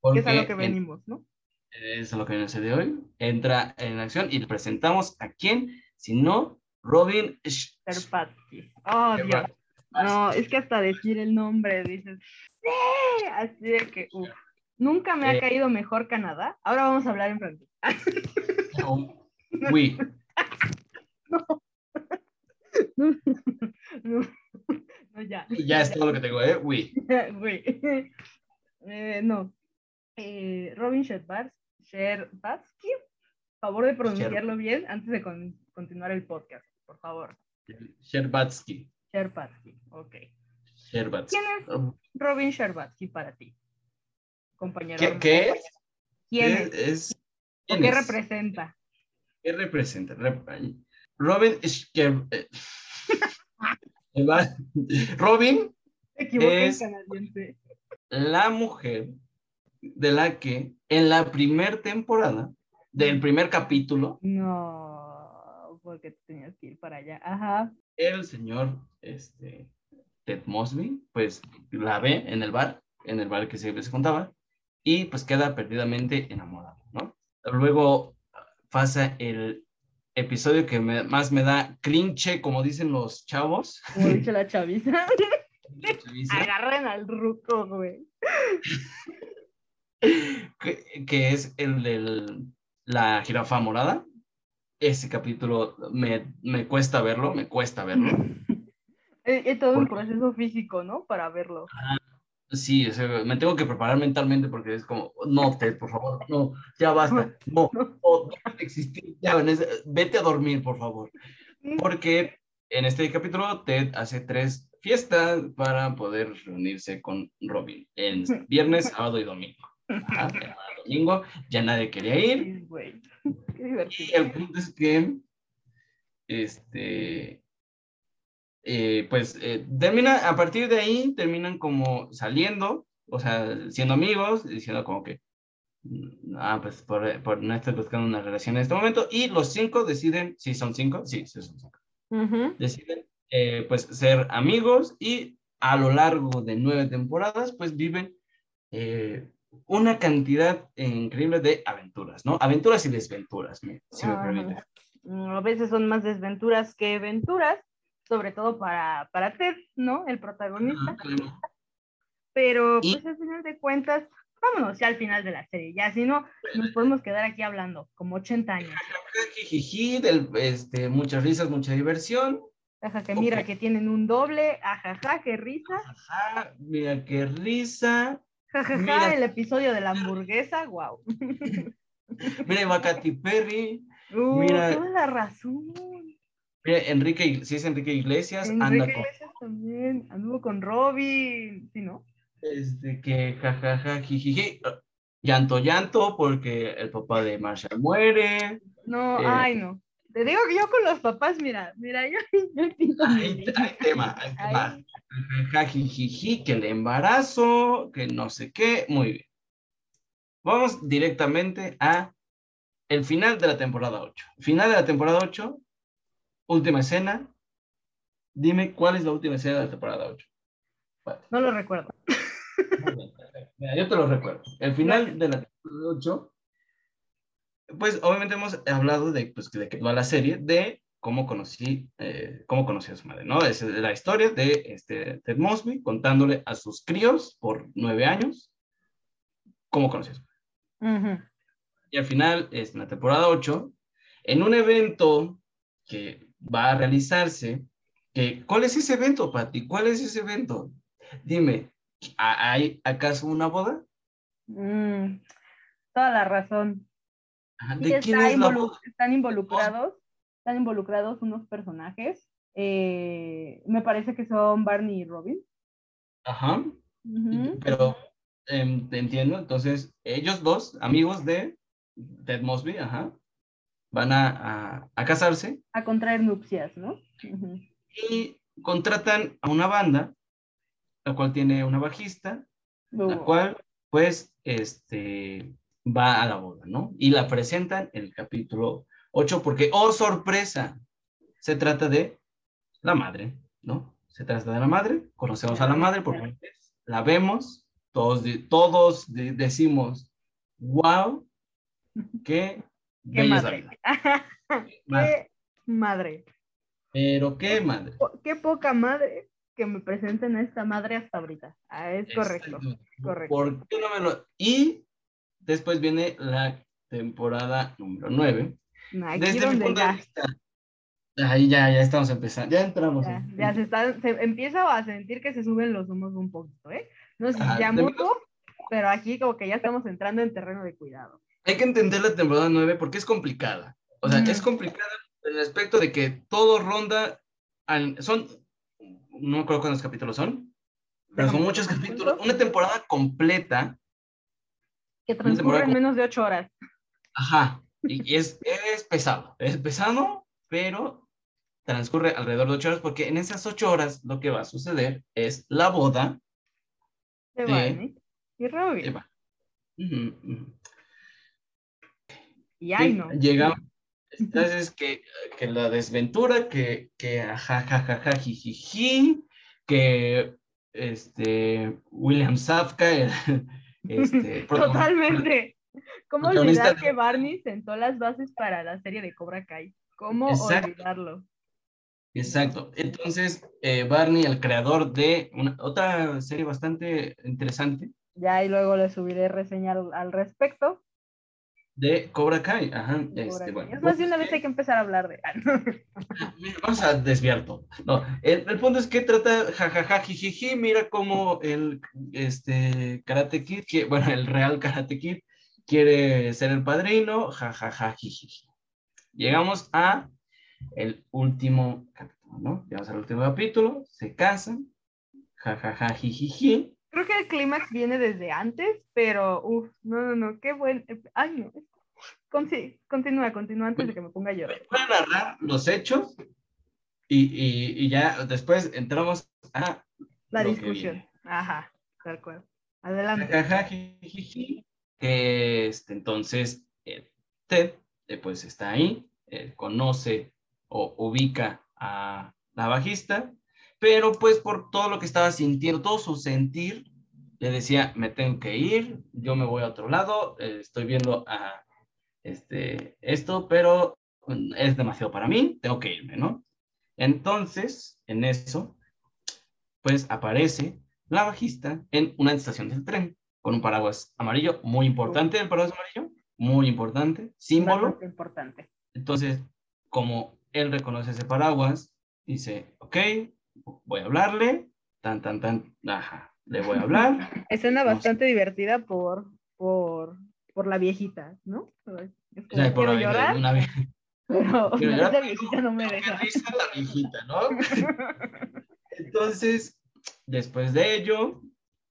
Porque es a lo que en- venimos, ¿no? es a lo que viene el de hoy. Entra en acción y le presentamos a quién, si no, Robin Sh- Terpatsky. Oh, Dios. No, es que hasta decir el nombre dices, ¡sí! Así de que, uf. Nunca me ha Eh. caído mejor Canadá. Ahora vamos a hablar en francés. Oh, oui. No, no, no, ya. Ya es todo lo que tengo, ¿eh? Oui. Eh, no. Eh, Robin Sherbats- Sherbatsky. Favor de pronunciarlo bien antes de con- continuar el podcast, por favor. Sherbatsky. Sherbatsky, ok. Sherbatsky. ¿Quién es Robin Sherbatsky para ti? Compañero. ¿Qué, qué es? ¿Quién ¿Qué es? es? ¿O ¿Quién qué es? representa? ¿Qué representa? Rep- Robin Sher- eh, Robin, Es- la mujer de la que en la primer temporada, del primer capítulo, No, porque tenías que ir para allá. Ajá. el señor este, Ted Mosby, pues la ve en el bar, en el bar que siempre se contaba, y pues queda perdidamente enamorado, ¿no? Luego pasa el episodio que me- más me da cringe, como dicen los chavos, Como dice la chaviza. la chaviza, Agarren al ruco, güey. que, que es el de la jirafa morada. Ese capítulo me, me cuesta verlo, me cuesta verlo. Es, es todo un proceso físico, ¿no? Para verlo. Sí, o sea, me tengo que preparar mentalmente porque es como, no, Ted, por favor, no, ya basta, no, no, deja de existir, ya, vete a dormir, por favor. Porque en este capítulo Ted hace tres fiestas para poder reunirse con Robin, en viernes, sábado y domingo. Ajá, domingo ya nadie quería ir. Qué y divertido. el punto es que, este, eh, pues eh, termina, a partir de ahí terminan como saliendo, o sea, siendo amigos, diciendo como que, Ah, pues por, por no estar buscando una relación en este momento. Y los cinco deciden, sí son cinco, sí, sí son cinco. Deciden, eh, pues, ser amigos y a lo largo de nueve temporadas, pues, viven eh, una cantidad increíble de aventuras, ¿no? Aventuras y desventuras, si me permite. Mm, A veces son más desventuras que aventuras, sobre todo para, para Ted, ¿no? El protagonista. Pero Y- pues al final de cuentas, vámonos ya al final de la serie. Ya si no, nos podemos quedar aquí hablando como 80 años. Jijiji, del, este, muchas risas, mucha diversión. Ajá, que mira que tienen un doble, ajaja, qué risa. Ajá, mira qué risa. Jajaja, Mira. el episodio de la hamburguesa, wow. Mira, va Katy Perry. Uh, Mira. toda la razón. Enrique, si es Enrique Iglesias, anda Enrique con Iglesias también, anduvo con Robin, ¿sí, no? este que jajaja, jijiji. Llanto, llanto, porque el papá de Marshall muere. No, Eh. ay, no. Te digo que yo con los papás, mira, mira, yo, yo pinto Hay, hay tema, hay tema. Ay, Jajaja, jijiji, que el embarazo, que no sé qué. Muy bien. Vamos directamente a el final de la temporada 8. Final de la temporada 8, última escena. Dime cuál es la última escena de la temporada 8. no lo recuerdo. Mira, yo te lo recuerdo. El final de la temporada 8, pues obviamente hemos hablado de, pues, de que va la serie, de cómo conocí, eh, cómo conocí a su madre, ¿no? Es la historia de este, Ted Mosby contándole a sus críos por nueve años cómo conoció a su madre. Ujú. Y al final, es en la temporada 8, en un evento que va a realizarse, que, ¿cuál es ese evento, Pati? ¿Cuál es ese evento? Dime, ¿ha- ¿hay acaso una boda? Mm, toda la razón. ¿De quién es la boda? están involucrados, están involucrados unos personajes. eh, me parece que son Barney y Robin. Ajá, pero te entiendo, entonces ellos dos, amigos de Ted Mosby, ajá, van a, a- a casarse A contraer nupcias, ¿no? Ujú. y contratan a una banda, la cual tiene una bajista, la Uh, cual pues este va a la boda, ¿no? Y la presentan en el capítulo 8 porque, oh sorpresa, se trata de la madre, ¿no? Se trata de la madre, conocemos a la madre por primera vez, la vemos, todos, todos decimos, wow, qué, Qué madre. vida. Qué madre. Pero qué madre. Qué poca madre que me presenten a esta madre hasta ahorita. Ah, es correcto. Correcto. ¿Por qué no me lo...? Y después viene la temporada número 9. Aquí Desde mi donde de ya, vista. Ahí ya, ya estamos empezando. Ya entramos. ya, en- ya se, está, se empieza a sentir que se suben los humos un poquito, ¿eh? No sé si ya de- mucho, pero aquí como que ya estamos entrando en terreno de cuidado. Hay que entender la temporada 9 porque es complicada. O sea, Ujú. es complicada en el aspecto de que todo ronda. al- son. No me acuerdo cuántos capítulos son, pero son muchos capítulos. Una temporada completa. Que transcurre en menos de ocho horas. Ajá. Y, y es, es pesado. Es pesado, pero transcurre alrededor de ocho horas porque en esas ocho horas lo que va a suceder es la boda De. Barney y Robin. Eva. Ujú, ujú. Y ay, Sí, no. Llegamos. Entonces, que, que la desventura, que, que jajajaja, jijiji, que este, William Safka, este, Totalmente. ¿Cómo olvidar que Barney sentó las bases para la serie de Cobra Kai? ¿Cómo Exacto. olvidarlo? Exacto. Entonces, eh, Barney, el creador de una, otra serie bastante interesante Ya y luego le subiré reseña al, al respecto. De Cobra Kai. Ajá, este, bueno, es más, de una vez hay que empezar a hablar de... Mira, Vamos a desviar todo. No, el, el punto es que trata jajaja, jijiji, mira cómo el este, Karate Kid, que, bueno, el real Karate Kid quiere ser el padrino, jajaja, jijiji. Llegamos a el último capítulo, ¿no? Llegamos al último capítulo, se casan, jajaja, jijiji. Creo que el clímax viene desde antes, pero uff, no, no, no, qué buen. Ay, no. Continúa, continúa antes de que me ponga llorar. Voy a narrar los hechos y, y, y ya después entramos a La discusión. Ajá, tal cual. Adelante. Jijiji. que este, entonces eh, Ted eh, pues está ahí, eh, conoce o ubica a la bajista, pero pues por todo lo que estaba sintiendo, todo su sentir, le decía, me tengo que ir, yo me voy a otro lado, estoy viendo a este, esto, pero mm, es demasiado para mí, tengo que irme, ¿no? Entonces, en eso, pues aparece la bajista en una estación del tren con un paraguas amarillo, muy importante el paraguas amarillo, muy importante, símbolo. Bastante importante. Entonces, como él reconoce ese paraguas, dice, ok, voy a hablarle, tan, tan, tan, ajá, le voy a hablar. Escena No sé. bastante divertida por, por, por la viejita, ¿no? Es como, sea, por quiero ahí, llorar, una pero llorar, esa viejita no me deja. risa la viejita, ¿no? Entonces, después de ello,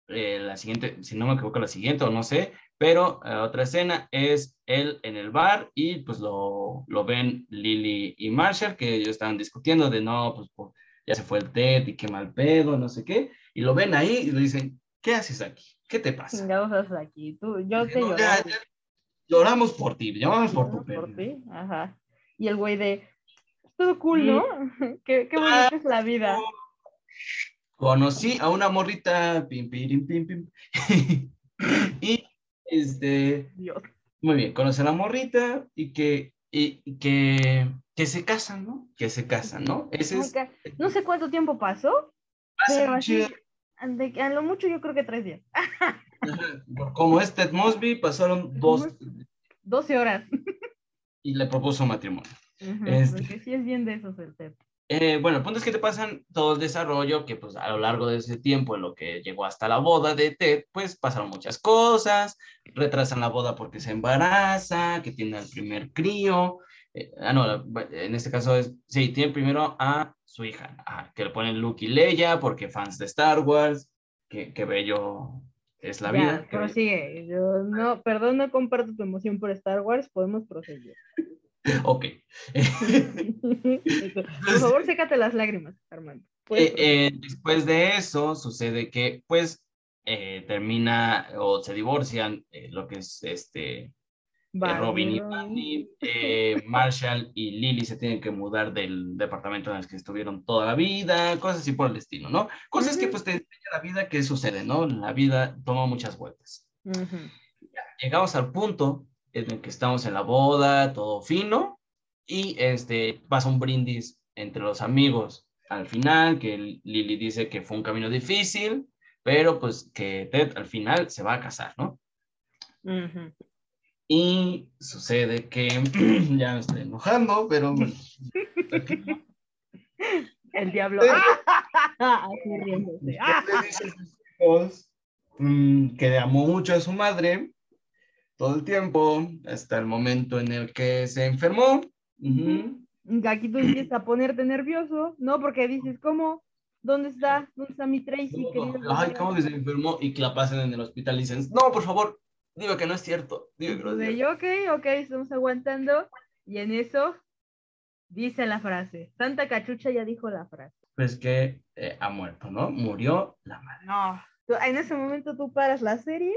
eh, la siguiente, si no me equivoco, la siguiente o no sé, pero eh, otra escena es él en el bar y pues lo, lo ven Lily y Marshall, que ellos estaban discutiendo de no, pues po- ya se fue el Ted y qué mal pedo, no sé qué, y lo ven ahí y le dicen, ¿qué haces aquí? ¿Qué te pasa? Chingados haces aquí. Tú, yo te "No, lloré. ya, ya, lloramos por ti, lloramos por tu por pérdida". ti, Ajá. Y el güey de, todo cool, ¿no? qué, qué bonita es la vida. Conocí a una morrita, pim, pirim, pim, pim. y este, Dios. muy bien, conoce a la morrita y que, y, que, que se casan, ¿no? Que se casan, ¿no? Ese es. No sé cuánto tiempo pasó, pero así, de- a lo mucho yo creo que tres días. Como es Ted Mosby, pasaron dos 12 horas. y le propuso matrimonio. Este- Porque sí es bien de esos el Ted. Eh, bueno, el punto es que te pasan todo el desarrollo que pues a lo largo de ese tiempo en lo que llegó hasta la boda de Ted, pues pasaron muchas cosas, retrasan la boda porque se embaraza, que tiene al primer crío, eh, ah no, en este caso es, sí, tiene primero a su hija, ajá, que le ponen Luke y Leia porque fans de Star Wars, que, que bello es la Ya, vida. prosigue. Yo no, perdón, no comparto tu emoción por Star Wars, podemos proseguir. Ok. por favor, sécate las lágrimas, Armando. Eh, eh, después de eso sucede que pues eh, termina o se divorcian eh, lo que es este eh, proseguir. Robin y Mandy, eh, Marshall y Lily se tienen que mudar del departamento en el que estuvieron toda la vida, cosas así por el estilo, ¿no? Cosas que pues te enseña la vida que sucede, ¿no? La vida toma muchas vueltas. Llegamos al punto en el que estamos en la boda, todo fino, y este pasa un brindis entre los amigos al final, que Lily dice que fue un camino difícil, pero pues que Ted al final se va a casar, ¿no? Ujú. Y sucede que ya me estoy enojando, pero bueno, El diablo. Sus hijos mm, que amó mucho a su madre todo el tiempo, hasta el momento en el que se enfermó. Ujú. Aquí tú empiezas a ponerte nervioso, ¿no? Porque dices, ¿cómo? ¿Dónde está? ¿Dónde está mi Tracy? No? Ay, ¿cómo que se enfermó? Y que la pasen en el hospital y dicen, no, por favor, digo que no es cierto. Digo que no es De cierto. yo, ok, ok, estamos aguantando. Y en eso dice la frase. Santa Cachucha ya dijo la frase. Pues que eh, ha muerto, ¿no? Murió la madre. No. Tú- En ese momento tú paras la serie,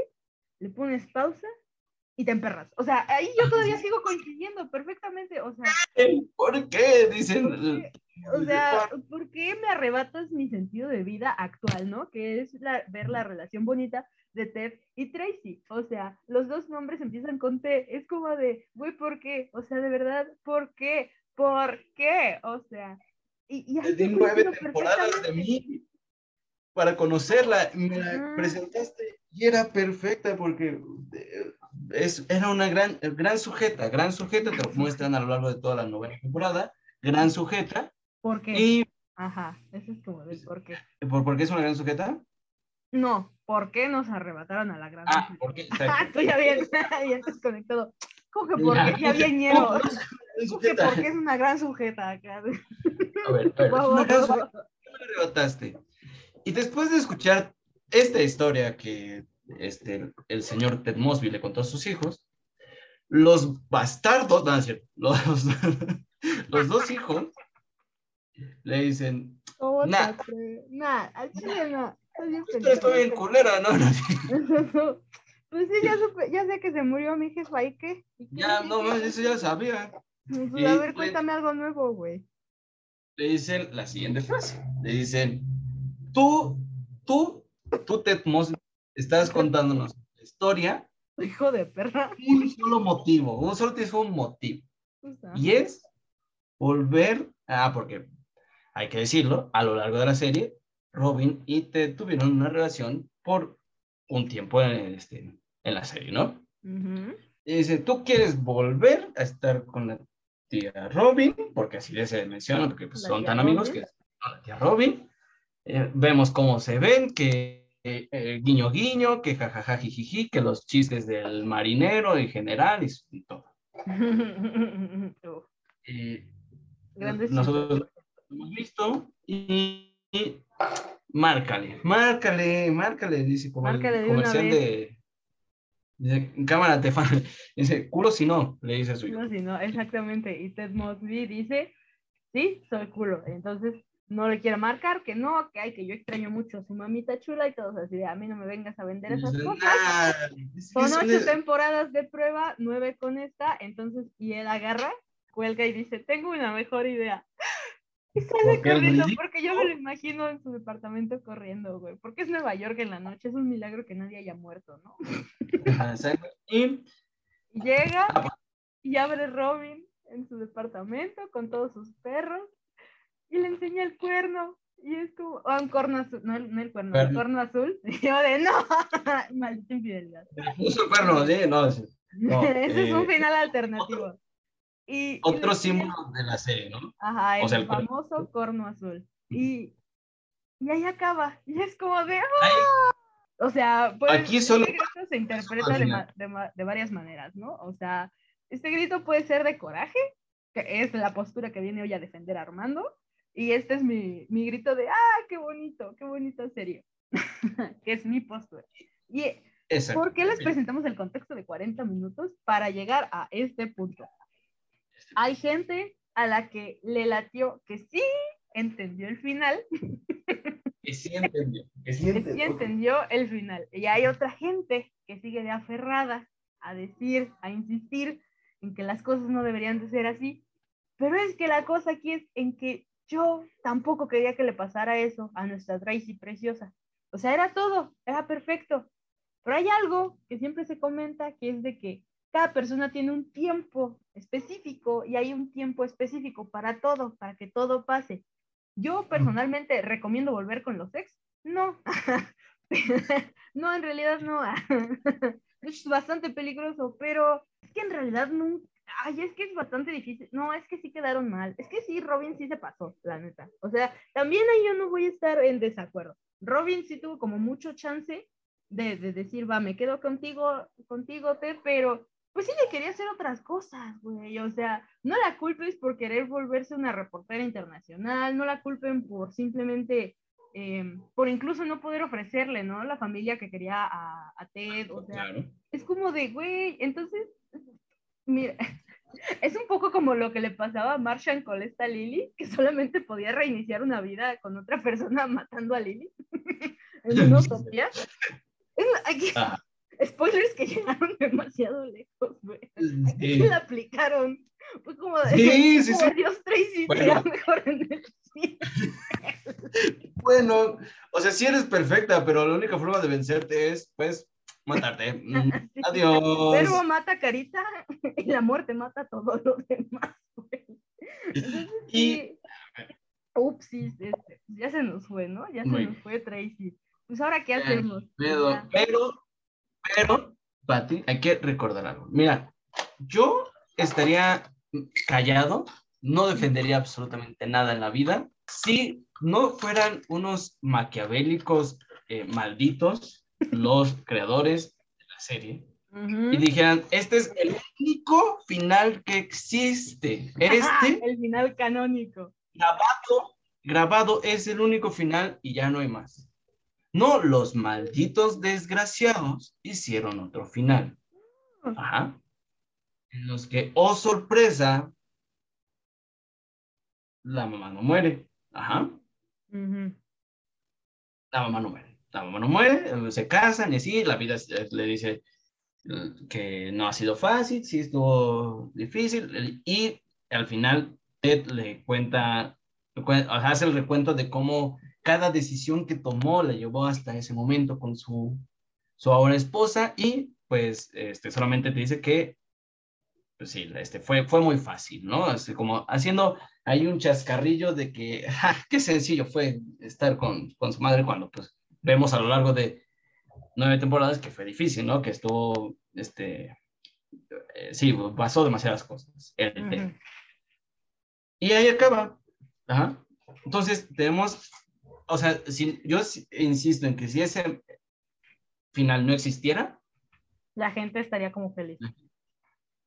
le pones pausa y te emperras. O sea, ahí yo todavía sigo coincidiendo perfectamente. O sea, ¿Por qué? Dicen. O sea, ¿por qué me arrebatas mi sentido de vida actual, no? Que es la- ver la relación bonita de Ted y Tracy. O sea, los dos nombres empiezan con T. Es como de, güey, ¿por qué? O sea, de verdad, ¿por qué? ¿Por qué? O sea, y, y nueve temporadas de mí para conocerla. Me la presentaste y era perfecta porque eh, es, era una gran, gran sujeta, gran sujeta, te lo muestran a lo largo de toda la novena temporada, gran sujeta. ¿Por qué? ¿Y Ajá, eso es como de por qué. por, por qué es una gran sujeta? No, ¿por qué nos arrebataron a la gran Ah, mujer? porque... Ah, tú ya bien, ya estás conectado. ¿Cómo que por qué? Ya bien ñero. "Oh, ¿Cómo que sujeta". porque es una gran sujeta? A ver, a ver, es una gran sujeta. me arrebataste. Y después de escuchar esta historia que este, el señor Ted Mosby le contó a sus hijos, los bastardos, no, los, los dos hijos le dicen, ¿Cómo Nah. Nah, al chile no. Estoy bien culera, ¿no? No. Pues sí, ya, supe, ya sé que se murió mi jefa, ¿y qué? ¿Y qué? Ya, ¿Y no, eso ya sabía. Pues, y a ver, le- cuéntame algo nuevo, güey. Le dicen la siguiente frase. Le dicen, tú, tú, tú, Ted Mosby, estás contándonos la historia Hijo de perra. un solo motivo, un solo tienes un motivo. Y es volver, ah, porque hay que decirlo, a lo largo de la serie, Robin y Ted tuvieron una relación por un tiempo en, este, en la serie, ¿no? Ujú. Y dice, tú quieres volver a estar con la tía Robin, porque así se menciona, porque pues, son tan amigos Robin. que son la tía Robin. Eh, vemos cómo se ven, que eh, eh, guiño guiño, que jajaja jijiji, que los chistes del marinero en general y, y todo. Grandes nosotros lo hemos visto y, y márcale, márcale, márcale, dice como Márcale de el una comercial de, dice, cámara te fan, dice, culo si no, le dice a su hijo. No, sí, no, exactamente. Y Ted Mosby dice, sí, soy culo. Entonces, no le quiere marcar, que no, que hay, que yo extraño mucho a su mamita chula y todos así de, a mí no me vengas a vender esas cosas. "Nah, es que Son ocho temporadas de prueba, nueve con esta, entonces, y él agarra, cuelga y dice, tengo una mejor idea. Y sale Porque corriendo, porque yo me lo imagino en su departamento corriendo, güey. Porque es Nueva York en la noche, es un milagro que nadie haya muerto, ¿no? Y llega Ah, y abre Robin en su departamento con todos sus perros y le enseña el cuerno. Y es como, o un corno azul, no el, no el cuerno, el cuerno azul. Y yo de, no, maldita infidelidad. puso cuerno, sí, no, sí. No, Ese es un eh, final alternativo. Y, y Otro enseña- símbolo de la serie, ¿no? Ajá, el, O sea, el cuerno. famoso corno azul. Y, y ahí acaba. Y es como de. Ahí- O sea, pues, Aquí solo este grito se interpreta de, final. ma- de ma- de varias maneras, ¿no? O sea, este grito puede ser de coraje, que es la postura que viene hoy a defender a Armando, y este es mi, mi grito de, ¡ah, qué bonito, qué bonita serie! que es mi postura. Y Exacto. ¿por qué les presentamos el contexto de 40 minutos para llegar a este punto? Hay gente a la que le latió que sí entendió el final, Que sí entendió. Que sí que sí entendió. entendió el final. Y hay otra gente que sigue de aferrada a decir, a insistir en que las cosas no deberían de ser así. Pero es que la cosa aquí es en que yo tampoco quería que le pasara eso a nuestra Tracy preciosa. O sea, era todo, era perfecto. Pero hay algo que siempre se comenta que es de que cada persona tiene un tiempo específico y hay un tiempo específico para todo, para que todo pase. Yo personalmente recomiendo volver con los ex. No. no, en realidad no. es bastante peligroso, pero es que en realidad nunca. Ay, es que es bastante difícil. No, es que sí quedaron mal. Es que sí, Robin sí se pasó, la neta. O sea, también ahí yo no voy a estar en desacuerdo. Robin sí tuvo como mucho chance de, de decir, va, me quedo contigo, contigo, Ted, pero pues sí le quería hacer otras cosas, güey. O sea, no la culpes por querer volverse una reportera internacional, no la culpen por simplemente, eh, por incluso no poder ofrecerle, ¿no? La familia que quería a, a Ted, o sea, Claro. es como de, güey, entonces, mira, es un poco como lo que le pasaba a Marshall con esta Lily, que solamente podía reiniciar una vida con otra persona matando a Lily en una utopía. Aquí, spoilers que llegaron demasiado lejos, güey. Aquí Sí. la aplicaron. Fue como de, Sí, sí. Dios, Tracy, Bueno. mejor en el cine. Bueno, o sea, sí eres perfecta, pero la única forma de vencerte es, pues, matarte. Mm, Sí. Adiós. Verbo mata carita y la muerte mata todo lo demás, güey. Entonces, Y- sí. Upsis, este, ya se nos fue, ¿no? Ya se Muy nos fue Tracy. Pues ahora, ¿qué hacemos? Pero, pero, pero, Pati, hay que recordar algo. Mira, yo estaría callado, no defendería absolutamente nada en la vida si no fueran unos maquiavélicos eh, malditos los creadores de la serie Ujú. y dijeran, este es el único final que existe. Este el final canónico. grabado, grabado es el único final y ya no hay más. No, los malditos desgraciados hicieron otro final. Ajá. En los que, oh sorpresa, la mamá no muere. Ajá. La mamá no muere. La mamá no muere, eh, se casan y así, la vida se- le dice, que no ha sido fácil, sí estuvo difícil, y al final Ted le cuenta, hace el recuento de cómo cada decisión que tomó la llevó hasta ese momento con su, su ahora esposa y pues este, solamente te dice que pues sí, este, fue, fue muy fácil, ¿no? Así como haciendo ahí un chascarrillo de que, qué sencillo fue estar con, con su madre cuando pues vemos a lo largo de nueve temporadas que fue difícil, ¿no? Que estuvo, este, eh, sí, pasó demasiadas cosas. Y ahí acaba. Ajá. Entonces, tenemos, o sea, si, yo insisto en que si ese final no existiera, la gente estaría como feliz.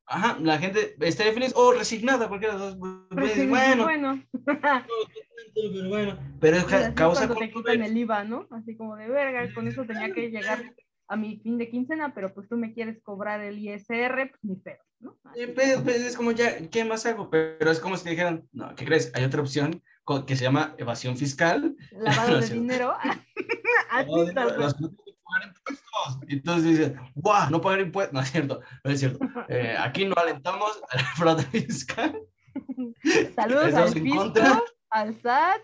Ajá, la gente estaría feliz o resignada, cualquiera de los dos. Pues, bueno, bueno. pero bueno, pero es causa te quitan el IVA, ¿no? Así como de verga, con eso tenía que llegar a mi fin de quincena, pero pues tú me quieres cobrar el ISR, pues ni pedo, ¿no? Pues, pues, es como ya, ¿qué más hago? Pero es como si te dijeran, no, ¿qué crees? Hay otra opción que se llama evasión fiscal. Lavado de dinero. Así pagar impuestos. Entonces dice, ¡guau! No pagar impuestos. No es cierto, no es cierto. Eh, aquí no alentamos a la fraude fiscal. Saludos al fisco, al SAT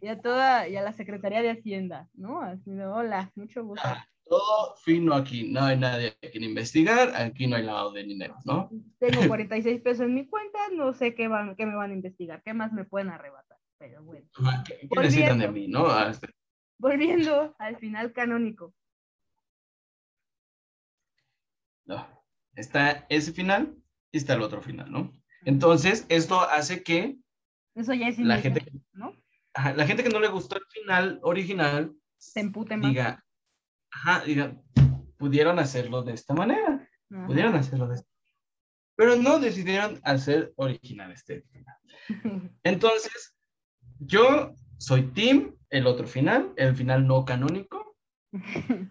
y a toda y a la Secretaría de Hacienda, ¿no? Así de, hola, mucho gusto. Ah, todo fino aquí, no hay nadie a quien investigar, aquí no hay lavado de dinero, ¿no? Tengo 46 pesos en mi cuenta, no sé qué, van, qué me van a investigar, qué más me pueden arrebatar, pero bueno. ¿Qué, necesitan de mí, no? Volviendo al final canónico. No. Está ese final y está el otro final, ¿no? Entonces, esto hace que Eso ya es la gente, ¿no? la gente que no le gustó el final original se empute más. Diga, ajá, diga, pudieron hacerlo de esta manera. Pudieron hacerlo de esta Pero no decidieron hacer original este final. Entonces, yo soy Tim, el otro final, el final no canónico.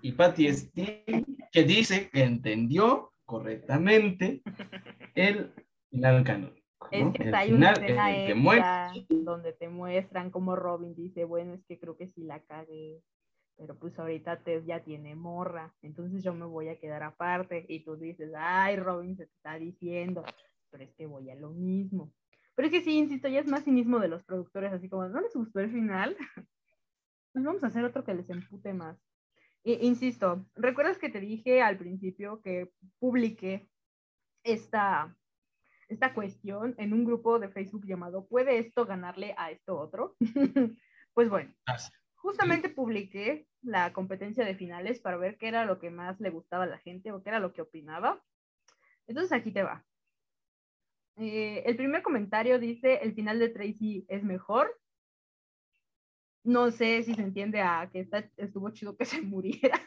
Y Patty es que dice que entendió correctamente el final canónico. Es que está una escena donde te muestran como Robin dice, bueno, es que creo que sí la cagué, pero pues ahorita Ted ya tiene morra, entonces yo me voy a quedar aparte. Y tú dices, ay, Robin se te está diciendo, pero es que voy a lo mismo. Pero es que sí, insisto, ya es más cinismo de los productores, así como, ¿no les gustó el final? Pues vamos a hacer otro que les empute más insisto, ¿recuerdas que te dije al principio que publiqué esta, esta cuestión en un grupo de Facebook llamado ¿Puede esto ganarle a esto otro? pues bueno, justamente publiqué la competencia de finales para ver qué era lo que más le gustaba a la gente o qué era lo que opinaba. Entonces aquí te va. Eh, el primer comentario dice, el final de Tracy es mejor. No sé si se entiende a que está, estuvo chido que se muriera.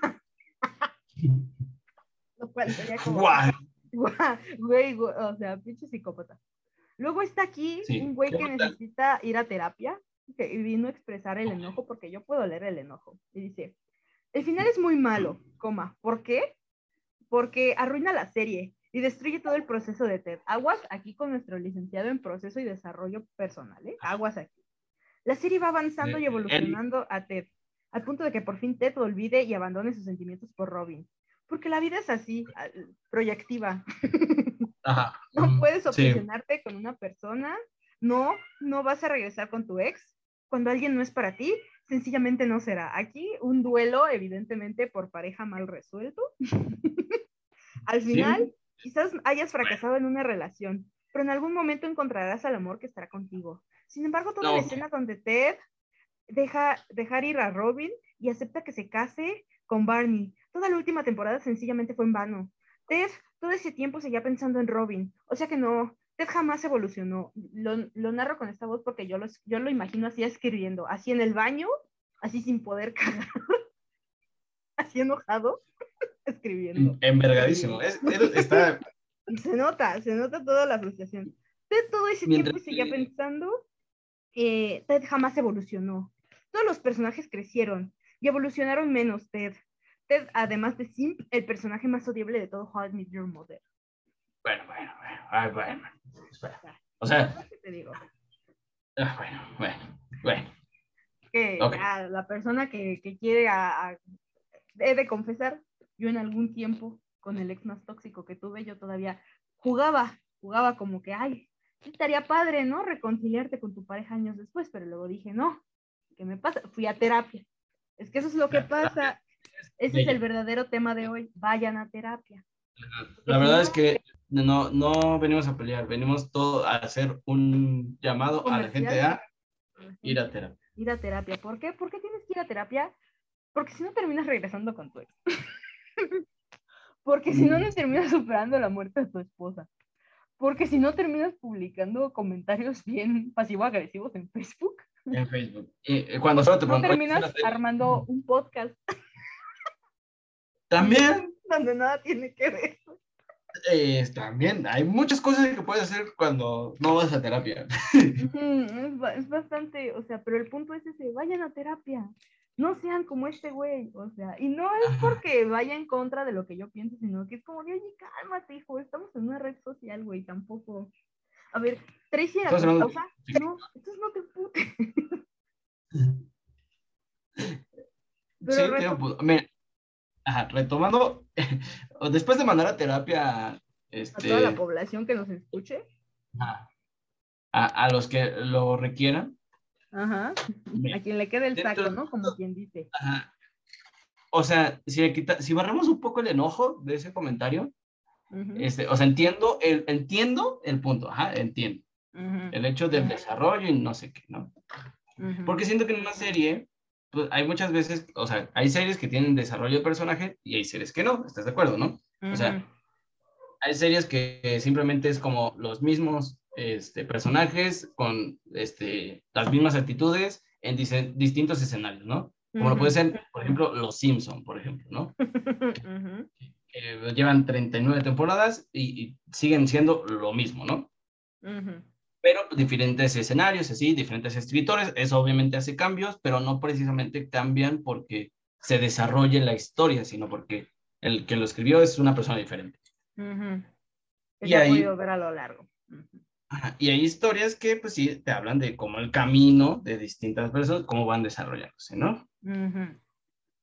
Lo cual sería como. Güey, o sea, pinche psicópata. Luego está aquí un güey que necesita ir a terapia que vino a expresar el enojo porque yo puedo leer el enojo. Y dice: El final es muy malo, coma. ¿Por qué? Porque arruina la serie y destruye todo el proceso de TED. Aguas aquí con nuestro licenciado en proceso y desarrollo personal, ¿eh? Aguas aquí. La serie va avanzando y evolucionando a Ted, al punto de que por fin Ted olvide y abandone sus sentimientos por Robin. Porque la vida es así, proyectiva. no puedes obsesionarte con una persona, no, no vas a regresar con tu ex. Cuando alguien no es para ti, sencillamente no será. Aquí un duelo, evidentemente, por pareja mal resuelto. Al final, quizás hayas fracasado en una relación, pero en algún momento encontrarás al amor que estará contigo. Sin embargo, toda la escena donde Ted deja dejar ir a Robin y acepta que se case con Barney, toda la última temporada sencillamente fue en vano. Ted todo ese tiempo seguía pensando en Robin, o sea que no, Ted jamás evolucionó. Lo, lo narro con esta voz porque yo lo, yo lo imagino así escribiendo, así en el baño, así sin poder cagar, así enojado, escribiendo. Envergadísimo. Es, está... Se nota, se nota toda la frustración. Ted todo ese tiempo seguía pensando que Ted jamás evolucionó. Todos los personajes crecieron y evolucionaron menos Ted. Ted, además de Simp, el personaje más odiable de todo How I Met Your Mother. Bueno, bueno, bueno, bueno. Espera. O sea. ¿Qué te digo? Ah, bueno, bueno, bueno. Que la persona que, que quiere, a, he de confesar, yo en algún tiempo con el ex más tóxico que tuve, yo todavía jugaba, jugaba como que, ay, estaría padre, ¿no? Reconciliarte con tu pareja años después, pero luego dije, no, ¿qué me pasa? Fui a terapia. Es que eso es lo que pasa. Ese es el verdadero tema de hoy. Vayan a terapia. La verdad es que no, no venimos a pelear, venimos todo a hacer un llamado a la gente a ir a terapia. Ir a terapia. ¿Por qué? ¿Por qué tienes que ir a terapia? Porque si no terminas regresando con tu ex. Porque si no, no terminas superando la muerte de tu esposa. Porque si no terminas publicando comentarios bien pasivo-agresivos en Facebook. En Facebook. Y cuando solo te no terminas armando un podcast. También. Donde nada tiene que ver. también hay muchas cosas que puedes hacer cuando no vas a terapia. es, bastante, o sea, pero el punto es ese, vayan a terapia no sean como este güey, o sea, y no es porque vaya en contra de lo que yo pienso, sino que es como de, oye, cálmate, hijo, estamos en una red social, güey, tampoco. A ver, Tracy era no, entonces no te putes. sí, me, ajá, retomando, después de mandar a terapia este, a toda la población que nos escuche, a, a los que lo requieran, Ajá. A quien le quede el saco, ¿no? Como quien dice. Ajá. O sea, si, quita, si barremos un poco el enojo de ese comentario, este, o sea, entiendo el, entiendo el punto, ajá, entiendo. El hecho del desarrollo y no sé qué, ¿no? Porque siento que en una serie, pues hay muchas veces, o sea, hay series que tienen desarrollo de personaje y hay series que no, ¿estás de acuerdo, no? O sea, hay series que simplemente es como los mismos este, personajes con este, las mismas actitudes en distintos escenarios, ¿no? Como lo puede ser, por ejemplo, Los Simpson, por ejemplo, ¿no? llevan 39 temporadas y, siguen siendo lo mismo, ¿no? Pero diferentes escenarios, así, diferentes escritores, eso obviamente hace cambios, pero no precisamente cambian porque se desarrolle la historia, sino porque el que lo escribió es una persona diferente. Y ahí, podido ver a lo largo. Y hay historias que, pues sí, te hablan de cómo el camino de distintas personas, cómo van desarrollándose, ¿no?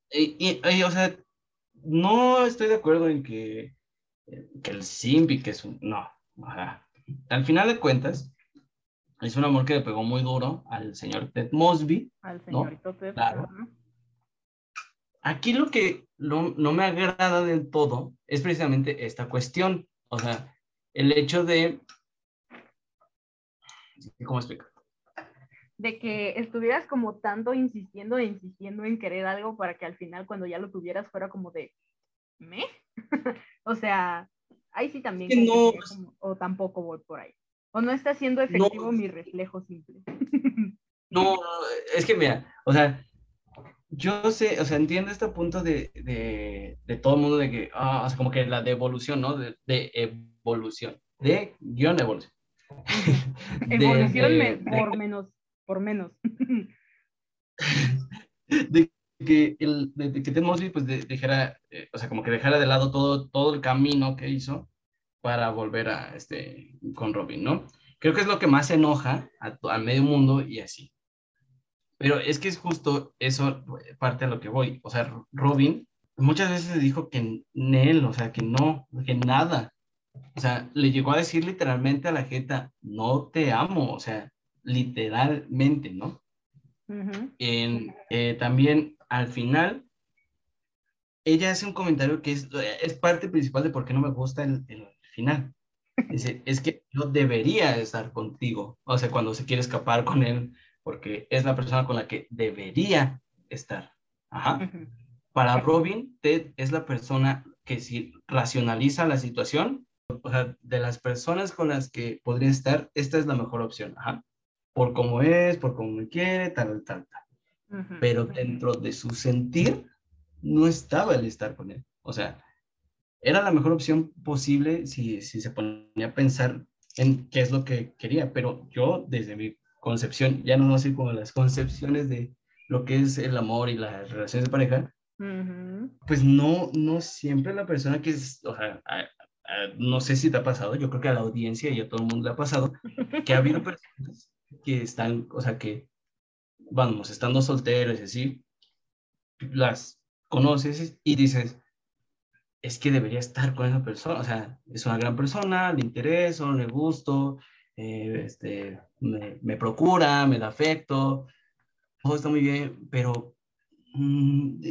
y, o sea, no estoy de acuerdo en que, que el Simbi, que es un... No, al final de cuentas, es un amor que le pegó muy duro al señor Ted Mosby. Al señorito Ted. Claro. Aquí lo que no, no me agrada del todo es precisamente esta cuestión. O sea, el hecho de ¿Cómo explicar? De que estuvieras como tanto insistiendo e insistiendo en querer algo para que al final cuando ya lo tuvieras fuera como de, ¿me? o sea, ahí sí también. no, o tampoco voy por ahí. O no está siendo efectivo mi reflejo simple. no, es que mira, o sea, yo sé, o sea, entiendo este punto de, de, de todo el mundo de que, ah, o sea, como que la devolución, ¿no? De, de evolución, de guion evolución. Evolución por menos, por menos. de que el de, que Ted Mosby pues dejara, eh, o sea, como que dejara de lado todo, todo el camino que hizo para volver a este con Robin, ¿no? Creo que es lo que más enoja a, medio mundo y así. Pero es que es justo eso parte a lo que voy. O sea, Robin muchas veces dijo que él, o sea, que no, que nada, o sea, le llegó a decir literalmente a la jeta, no te amo, o sea, literalmente, ¿no? en, eh, también al final, ella hace un comentario que es, es parte principal de por qué no me gusta el, el final. Dice, es que yo debería estar contigo, o sea, cuando se quiere escapar con él, porque es la persona con la que debería estar. Ajá. Para Robin, Ted es la persona que si racionaliza la situación, o sea, de las personas con las que podría estar, esta es la mejor opción, ajá. Por cómo es, por cómo me quiere, tal, tal, tal. Pero dentro de su sentir, no estaba el estar con él. O sea, era la mejor opción posible si, si se ponía a pensar en qué es lo que quería, pero yo desde mi concepción, ya no sé como las concepciones de lo que es el amor y las relaciones de pareja, pues no, no siempre la persona que es, o sea, Ah, no sé si te ha pasado, yo creo que a la audiencia y a todo el mundo le ha pasado, que ha habido personas que están, o sea, que, vamos, estando solteros y así, las conoces y dices, es que debería estar con esa persona, o sea, es una gran persona, le intereso, le gusto, eh, este, me, me, procura, me da afecto, todo está muy bien, pero, mm,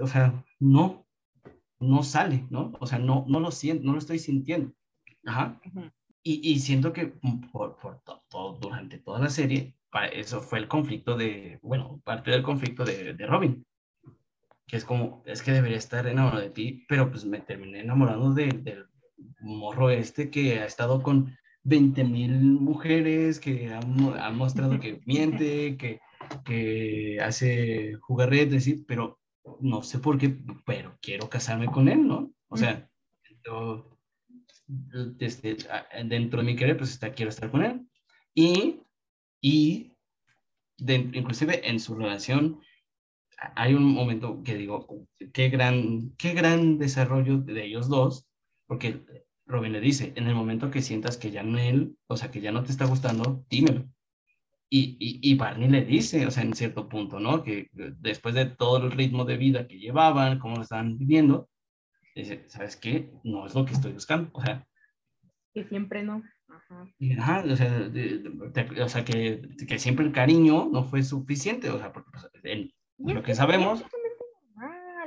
o sea, no, no sale, ¿no? O sea, no, no lo siento, no lo estoy sintiendo. Ajá. y, y, siento que por, por todo, durante toda la serie, eso fue el conflicto de, bueno, parte del conflicto de, de Robin que es como, es que debería estar enamorado de ti, pero pues me terminé enamorando del morro este que ha estado con 20 mil mujeres, que ha, ha, mostrado que miente, que, que hace jugarretes, ¿sí? pero no sé por qué, pero quiero casarme con él, ¿no? O sea, desde, dentro de mi querer, pues está, quiero estar con él. Y, y inclusive en su relación hay un momento que digo, qué gran, qué gran desarrollo de ellos dos, porque Robin le dice, en el momento que sientas que ya no él, o sea, que ya no te está gustando, dímelo. Y, y, y, Barney le dice, o sea, en cierto punto, ¿no? Que después de todo el ritmo de vida que llevaban, cómo lo estaban viviendo, dice, ¿sabes qué? No es lo que estoy buscando, o sea. Que siempre no. Ajá. Ajá, o sea, o sea que, que, siempre el cariño no fue suficiente, o sea, porque pues, él, lo que sabemos.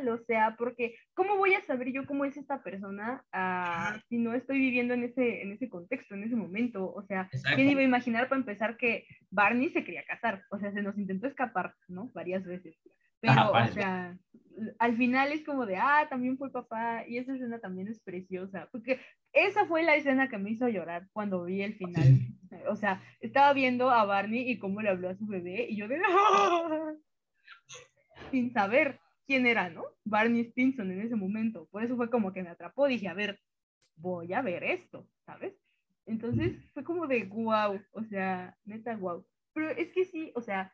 O sea, porque ¿cómo voy a saber yo cómo es esta persona uh, si no estoy viviendo en ese, en ese contexto, en ese momento? O sea, Exacto. ¿quién iba a imaginar para empezar que Barney se quería casar? O sea, se nos intentó escapar, ¿no? Varias veces. Pero, Ajá, o sea, al final es como de, ah, también fue papá, y esa escena también es preciosa, porque esa fue la escena que me hizo llorar cuando vi el final. O sea, estaba viendo a Barney y cómo le habló a su bebé, y yo de, ¡Ah! sin saber quién era, ¿no? Barney Stinson en ese momento. Por eso fue como que me atrapó. Dije, a ver, voy a ver esto, ¿sabes? Entonces fue como de wow, o sea, neta wow. Pero es que sí, o sea,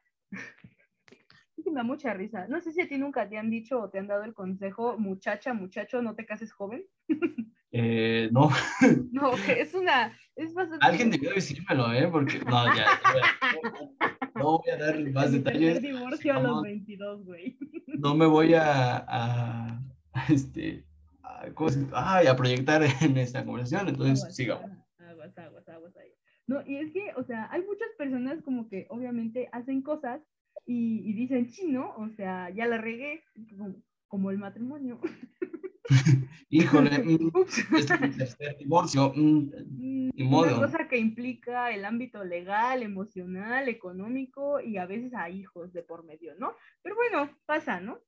me da mucha risa. No sé si a ti nunca te han dicho o te han dado el consejo, muchacha, muchacho, no te cases joven. Eh, no. No, es una. Es bastante... Alguien debió decírmelo, ¿eh? Porque. No, ya. No voy a dar más detalles. divorcio a los 22, güey. No me voy a. a, este. A, ay, a proyectar en esta conversación, entonces aguas, sigamos. Aguas, aguas, aguas ahí. No, y es que, o sea, hay muchas personas como que obviamente hacen cosas y, y dicen, sí, ¿no? O sea, ya la regué, como, como el matrimonio. Híjole, mm, este divorcio, mm, mm, Una cosa que implica el ámbito legal, emocional, económico y a veces a hijos de por medio, ¿no? Pero bueno, pasa, ¿no?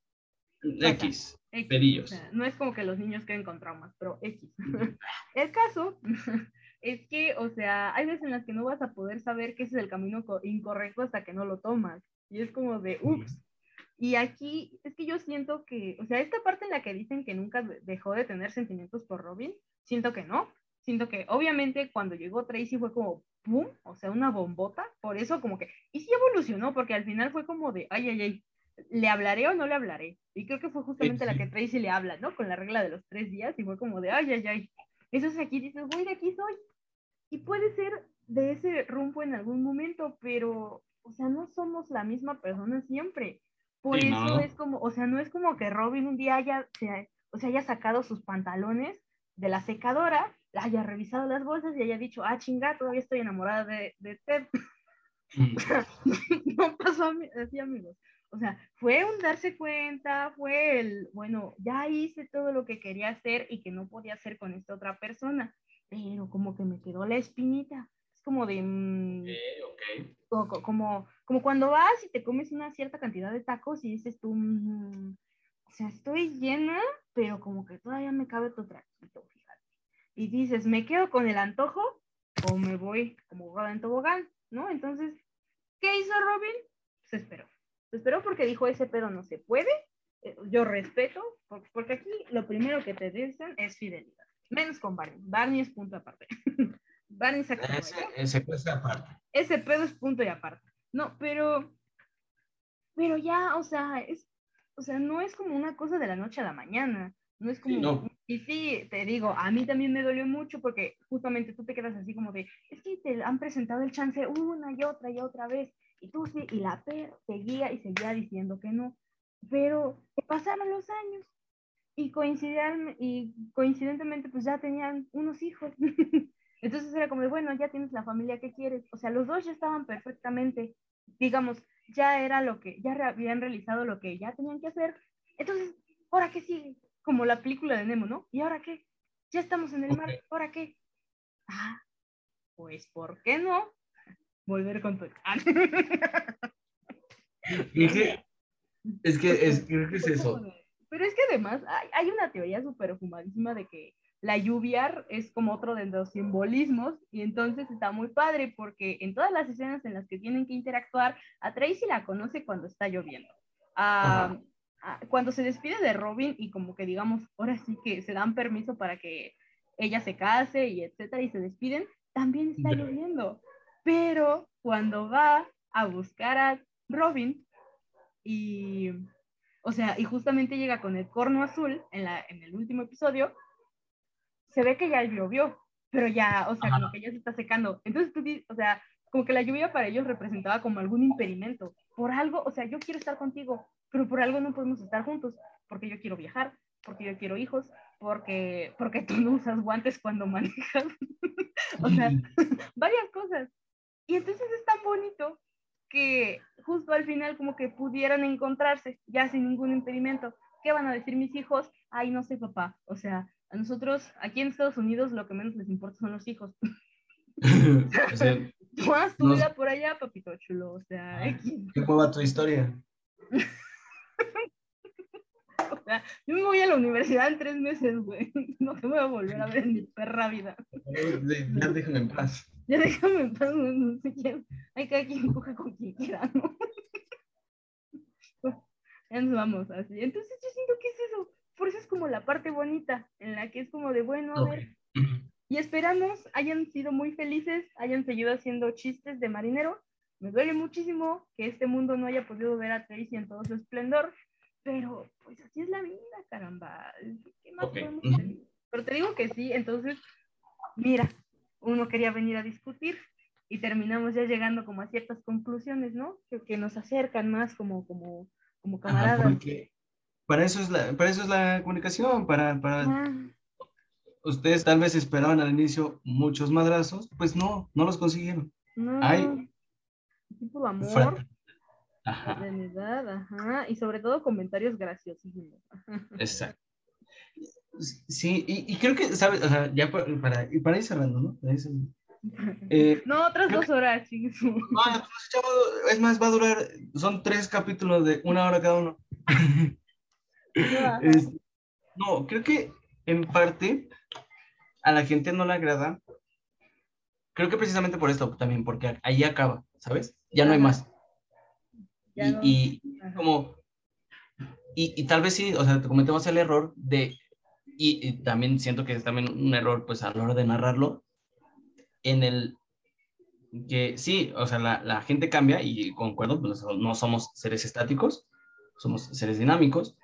X, X. O sea, no es como que los niños queden con traumas, pero X. el caso es que, o sea, hay veces en las que no vas a poder saber que ese es el camino incorrecto hasta que no lo tomas. Y es como de, ups, y aquí es que yo siento que, o sea, esta parte en la que dicen que nunca dejó de tener sentimientos por Robin, siento que no. Siento que obviamente cuando llegó Tracy fue como ¡pum! O sea, una bombota. Por eso como que, y sí evolucionó, porque al final fue como de, ay, ay, ay, ¿le hablaré o no le hablaré? Y creo que fue justamente la que Tracy le habla, ¿no? Con la regla de los tres días y fue como de, ay, ay, ay. Eso es aquí, dices, güey, de aquí soy. Y puede ser de ese rumbo en algún momento, pero, o sea, no somos la misma persona siempre. Por eso es como, o sea, no es como que Robin un día haya, se, o sea, haya sacado sus pantalones de la secadora, haya revisado las bolsas y haya dicho, ah, chinga, todavía estoy enamorada de, de Ted. Mm. no pasó así, amigos. O sea, fue un darse cuenta, fue el, bueno, ya hice todo lo que quería hacer y que no podía hacer con esta otra persona, pero como que me quedó la espinita como de... Mm, como, como cuando vas y te comes una cierta cantidad de tacos y dices tú, mm, o sea, estoy llena, pero como que todavía me cabe tu traquito, fíjate. Y dices, ¿me quedo con el antojo o me voy como en tobogán? ¿No? Entonces, ¿qué hizo Robin? Se esperó. Se esperó porque dijo, ese pedo no se puede. Eh, yo respeto, porque aquí lo primero que te dicen es fidelidad. Menos con Barney. Barney es punto aparte. Barney se ese, ese pedo es aparte. Ese pedo es punto y aparte. No, pero, pero ya, o sea, es, o sea, no es como una cosa de la noche a la mañana. No es como, y sí, te digo, a mí también me dolió mucho porque justamente tú te quedas así como de, es que te han presentado el chance una y otra y otra vez, y tú sí, y la perra seguía y seguía diciendo que no, pero pasaron los años, y, coincidan, y coincidentemente pues ya tenían unos hijos. Entonces era como de, bueno, ya tienes la familia que quieres. O sea, los dos ya estaban perfectamente, digamos, ya era lo que, ya habían realizado lo que ya tenían que hacer. Entonces, ¿ahora qué sigue? Como la película de Nemo, ¿no? ¿Y ahora qué? Ya estamos en el mar, ¿ahora qué? Ah, pues, ¿por qué no? Volver con tu... es que es, creo que es eso. Pero es que además hay, hay una teoría súper fumadísima de que la lluvia es como otro de los simbolismos y entonces está muy padre porque en todas las escenas en las que tienen que interactuar, a Tracy la conoce cuando está lloviendo. Ah, ah, cuando se despide de Robin y como que digamos, ahora sí que se dan permiso para que ella se case y etcétera y se despiden, también está lloviendo. Pero cuando va a buscar a Robin y, o sea, y justamente llega con el corno azul en, la, en el último episodio, se ve que ya llovió, pero ya, o sea, como que ya se está secando. Entonces tú o sea, como que la lluvia para ellos representaba como algún impedimento. Por algo, o sea, yo quiero estar contigo, pero por algo no podemos estar juntos, porque yo quiero viajar, porque yo quiero hijos, porque, porque tú no usas guantes cuando manejas. o sea, varias cosas. Y entonces es tan bonito que justo al final como que pudieran encontrarse ya sin ningún impedimento. ¿Qué van a decir mis hijos? Ay, no sé papá. O sea, a nosotros, aquí en Estados Unidos, lo que menos les importa son los hijos. o sea, tú haz tu vida por allá, papito chulo. O sea, ah, ¿qué va tu historia? o sea, yo me voy a la universidad en tres meses, güey. No te voy a volver a ver en mi perra vida. Ya déjame en paz. Ya déjame en paz, no sé quién. Hay que quien coja con quien quiera, ¿no? ya nos vamos así. Entonces yo siento que es eso por eso es como la parte bonita, en la que es como de, bueno, a ver, y esperamos hayan sido muy felices, hayan seguido haciendo chistes de marinero. Me duele muchísimo que este mundo no haya podido ver a Tracy en todo su esplendor, pero pues así es la vida, caramba. ¿Qué más podemos Pero te digo que sí, entonces, mira, uno quería venir a discutir y terminamos ya llegando como a ciertas conclusiones, ¿no? Que, que nos acercan más como, como, como camaradas para eso es la, para eso es la comunicación, para, para... Ustedes tal vez esperaban al inicio muchos madrazos, pues no, no los consiguieron. No. Hay... Tipo amor, ajá. ajá, y sobre todo comentarios graciosísimos. Exacto. Sí, y, y, creo que, ¿sabes? O sea, ya para, para, para ir cerrando, ¿no? Eh, no, otras dos horas, chicos. es más, va a durar, son tres capítulos de una hora cada uno. No, creo que en parte a la gente no le agrada. Creo que precisamente por esto también, porque ahí acaba, ¿sabes? Ya no hay más. y, como, y, tal vez sí, o sea, te cometemos el error de, y, también siento que es también un error, pues a la hora de narrarlo, en el que sí, o sea, la, la gente cambia y concuerdo, pues no somos seres estáticos, somos seres dinámicos,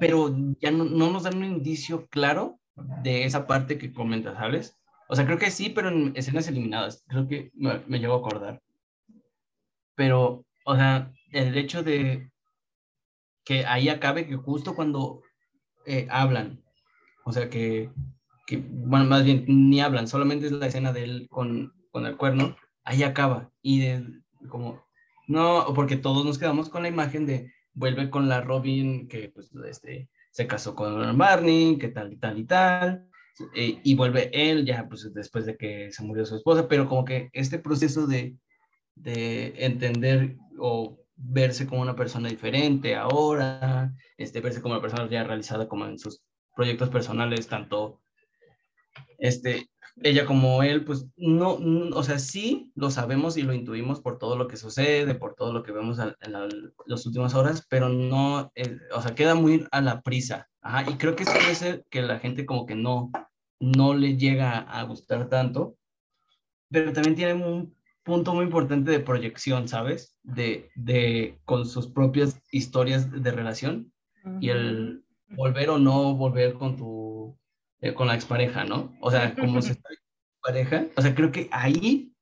pero ya no, no, nos dan un indicio claro de esa parte que comentas, ¿sabes? O sea, creo que sí, pero en escenas eliminadas, creo que me, me llevo a acordar. Pero, o sea, el hecho de que ahí acabe, que justo cuando eh, hablan, o sea, que, que, bueno, más bien ni hablan, solamente es la escena de él con, con el cuerno, ahí acaba. Y de, como, no, porque todos nos quedamos con la imagen de vuelve con la Robin que pues, este, se casó con Barney, que tal y tal y tal, eh, y vuelve él ya pues después de que se murió su esposa, pero como que este proceso de, de entender o verse como una persona diferente ahora, este, verse como una persona ya realizada como en sus proyectos personales, tanto este, ella como él, pues no, o sea, sí lo sabemos y lo intuimos por todo lo que sucede, por todo lo que vemos en, las últimas horas, pero no, eh, o sea, queda muy a la prisa. Ajá, y creo que eso puede ser que la gente como que no, no le llega a gustar tanto, pero también tiene un punto muy importante de proyección, ¿sabes? De, de con sus propias historias de relación y el volver o no volver con tu eh, con la expareja, ¿no? O sea, como se está pareja, o sea, creo que ahí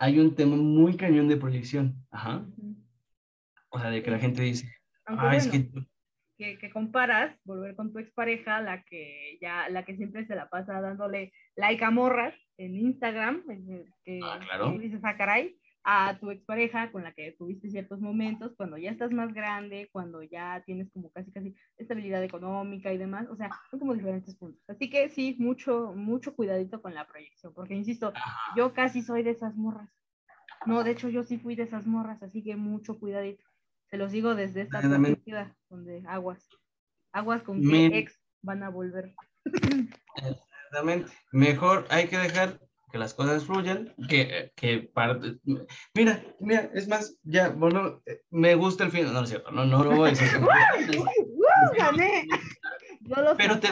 hay un tema muy cañón de proyección, ajá. O sea, de que la gente dice, ah, es que que, que, comparas volver con tu expareja, la que ya, la que siempre se la pasa dándole like a morras en Instagram, que, ah, claro. dices, ah, caray, a tu expareja con la que tuviste ciertos momentos, cuando ya estás más grande, cuando ya tienes como casi casi estabilidad económica y demás, o sea, son como diferentes puntos. Así que sí, mucho, mucho cuidadito con la proyección, porque insisto, yo casi soy de esas morras. No, de hecho yo sí fui de esas morras, así que mucho cuidadito. Se los digo desde esta perspectiva, donde aguas, aguas con que ex van a volver. Exactamente. Mejor hay que dejar que las cosas fluyan, que, que para... Mira, mira, es más, ya, bueno, me gusta el fin, no, es cierto, no, no lo voy a decir. Pero te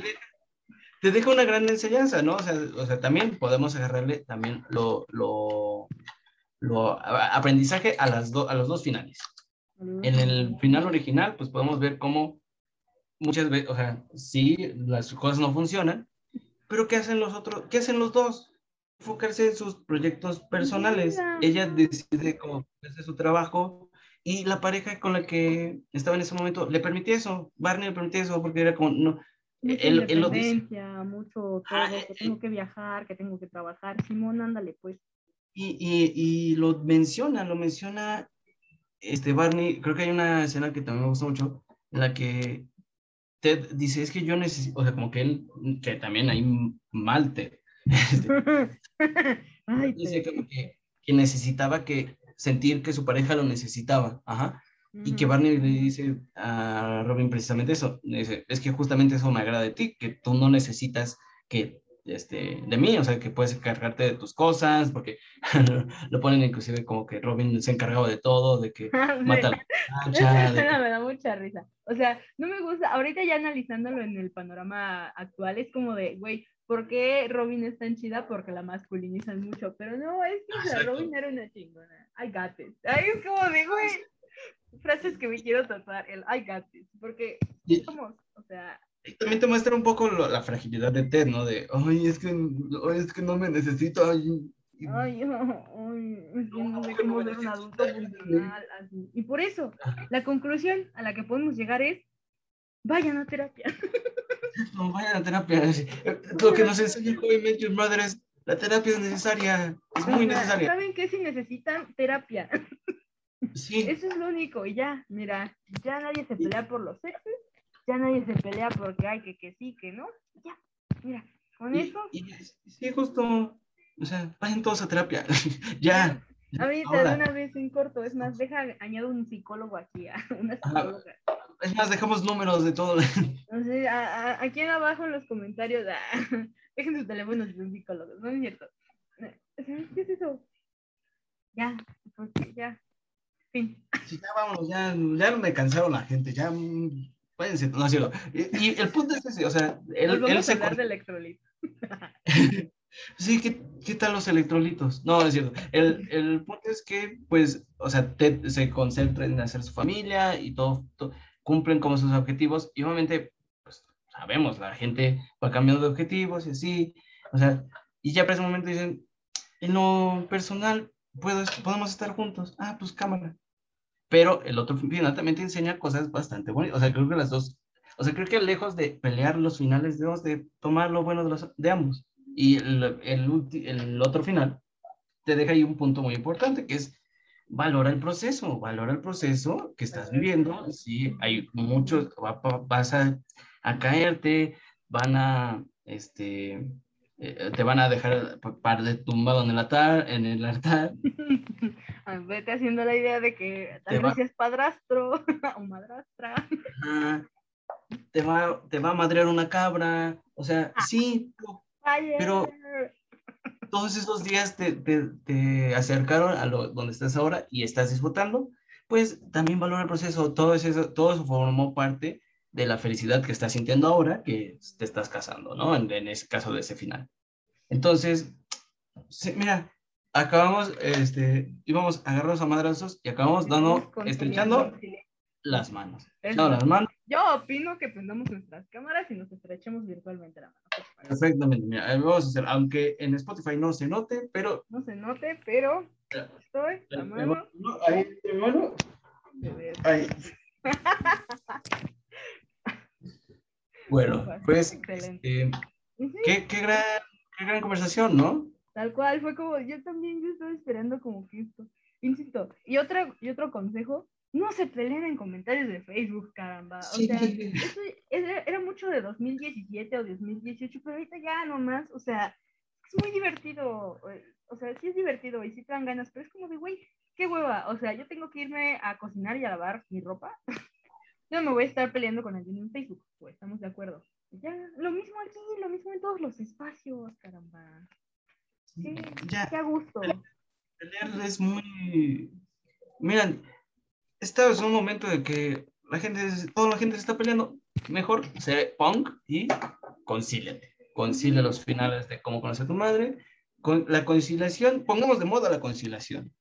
te deja una gran enseñanza, ¿no? O sea, o sea también podemos agarrarle también lo, lo, lo aprendizaje a, las a los dos finales. En el final original, pues podemos ver cómo muchas veces, o sea, sí, las cosas no funcionan, pero ¿qué hacen los otros? ¿Qué hacen los dos? Enfocarse en sus proyectos personales. Ella decide cómo hacer su trabajo y la pareja con la que estaba en ese momento le permitía eso. Barney le permitía eso porque era como, no, él, él, lo dice. mucho todo, que tengo que viajar, que tengo que trabajar. Simón, ándale, pues. Y, y, y, lo menciona, lo menciona este Barney. Creo que hay una escena que también me gusta mucho, en la que Ted dice, es que yo necesito, o sea, como que él, que también hay mal Ted, Dice que, que, necesitaba que sentir que su pareja lo necesitaba, ajá. Y que Barney le dice a Robin precisamente eso, dice, es que justamente eso me agrada de ti, que tú no necesitas que este, de mí, o sea, que puedes encargarte de tus cosas, porque lo ponen inclusive como que Robin se encargaba de todo, de que mata la Me da mucha risa. O sea, no me gusta, ahorita ya analizándolo en el panorama actual, es como de, güey, ¿por qué Robin es tan chida? Porque la masculinizan mucho, pero no, es que Robin era una chingona. I got it. Ahí es como de, güey, frases que me quiero tatuar, el I got it, porque somos, o sea, también te muestra un poco la fragilidad de Ted, ¿no? De, ay, es que, es que no me necesito. Ay, ay, ay, no sé cómo ser un adulto funcional. Así. Y por eso, la conclusión a la que podemos llegar es, vayan a terapia. No, vayan a terapia. Lo que nos enseña el joven Your Mother es, la terapia es necesaria, es muy necesaria. ¿Saben qué? Si necesitan terapia. Sí. Eso es lo único, y ya, mira, ya nadie se pelea por los sexos, ya nadie se pelea porque hay que, que sí, que no. Ya, mira, con eso. sí, justo, o sea, vayan todos a terapia. ya. A mí de una vez en corto, es más, deja, añado un psicólogo aquí, una psicóloga. Es más, dejamos números de todo. No sé, aquí en abajo en los comentarios, ah, dejen sus teléfonos de un psicólogo, no es cierto. ¿Sabes qué es eso? Ya, porque ya. Fin. Sí, ya vámonos, ya, ya me cansaron la gente, ya Pueden no es cierto. Y, el punto es ese, o sea, él, él se... hablar de electrolitos. sí, ¿qué, ¿qué, tal los electrolitos? No, es cierto. El, el, punto es que, pues, o sea, Ted se concentra en hacer su familia y todo, cumplen como sus objetivos y obviamente, pues, sabemos, la gente va cambiando de objetivos y así, o sea, y ya para ese momento dicen, en lo personal, ¿puedo, podemos estar juntos. Ah, pues cámara pero el otro final también te enseña cosas bastante bonitas. O sea, creo que las dos, o sea, creo que lejos de pelear los finales, debemos de tomar lo bueno de, los, de ambos. Y el, el, el, otro final te deja ahí un punto muy importante, que es valora el proceso, valora el proceso que estás viviendo. Sí, hay muchos, vas a, a caerte, van a, este, eh, te van a dejar par de tumbado en el altar, en el altar. Vete haciendo la idea de que tal vez es padrastro o madrastra. te, va, te va a madrear una cabra, o sea, ah. sí, pero, todos esos días te, te, te acercaron a lo, donde estás ahora y estás disfrutando, pues también valora el proceso, todo eso, todo eso formó parte de la felicidad que estás sintiendo ahora que te estás casando, ¿no? En, en ese caso de ese final. Entonces, mira, acabamos, este, íbamos a agarrarnos a madrazos y acabamos dando, estrechando las manos. No, las manos. Yo opino que prendamos nuestras cámaras y nos estrechemos virtualmente la mano. Perfectamente, mira, vamos a hacer, aunque en Spotify no se note, pero... No se note, pero estoy, la mano... Ahí, mano. Ahí. Bueno, pues, excelente. este, qué, qué gran, qué gran conversación, ¿no? Tal cual, fue como, yo también, yo estaba esperando como que esto. Insisto, y, otra, y otro consejo, no se peleen en comentarios de Facebook, caramba. O sea, eso era, era mucho de 2017 o 2018, pero ahorita ya nomás, o sea, es muy divertido. eh, O sea, sí es divertido y sí te dan ganas, pero es como de, güey, qué hueva. O sea, yo tengo que irme a cocinar y a lavar mi ropa. No me voy a estar peleando con alguien en Facebook, pues estamos de acuerdo. Ya, lo mismo aquí, lo mismo en todos los espacios, caramba. Qué, ya, qué a gusto. pelear es muy... Miran, este es un momento de que la gente, toda la gente se está peleando. Mejor sé punk y concíliate. Concilia los finales de cómo conocer a tu madre. Con la conciliación, pongamos de moda la conciliación.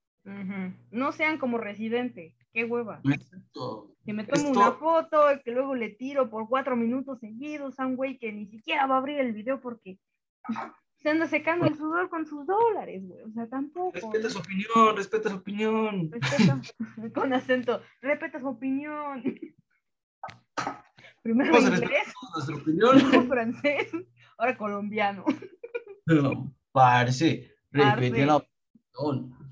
No sean como residente, qué hueva. Esto- Que me tomo Esto- una foto, que luego le tiro por cuatro minutos seguidos a un güey que ni siquiera va a abrir el video porque se anda secando el sudor con sus dólares, güey. O sea, tampoco. Respeta su opinión, respeta su opinión. Respeta, con acento, respeta su opinión. Primero inglés, nuestra opinión. luego francés, ahora colombiano. Pero, parce, respete la opinión.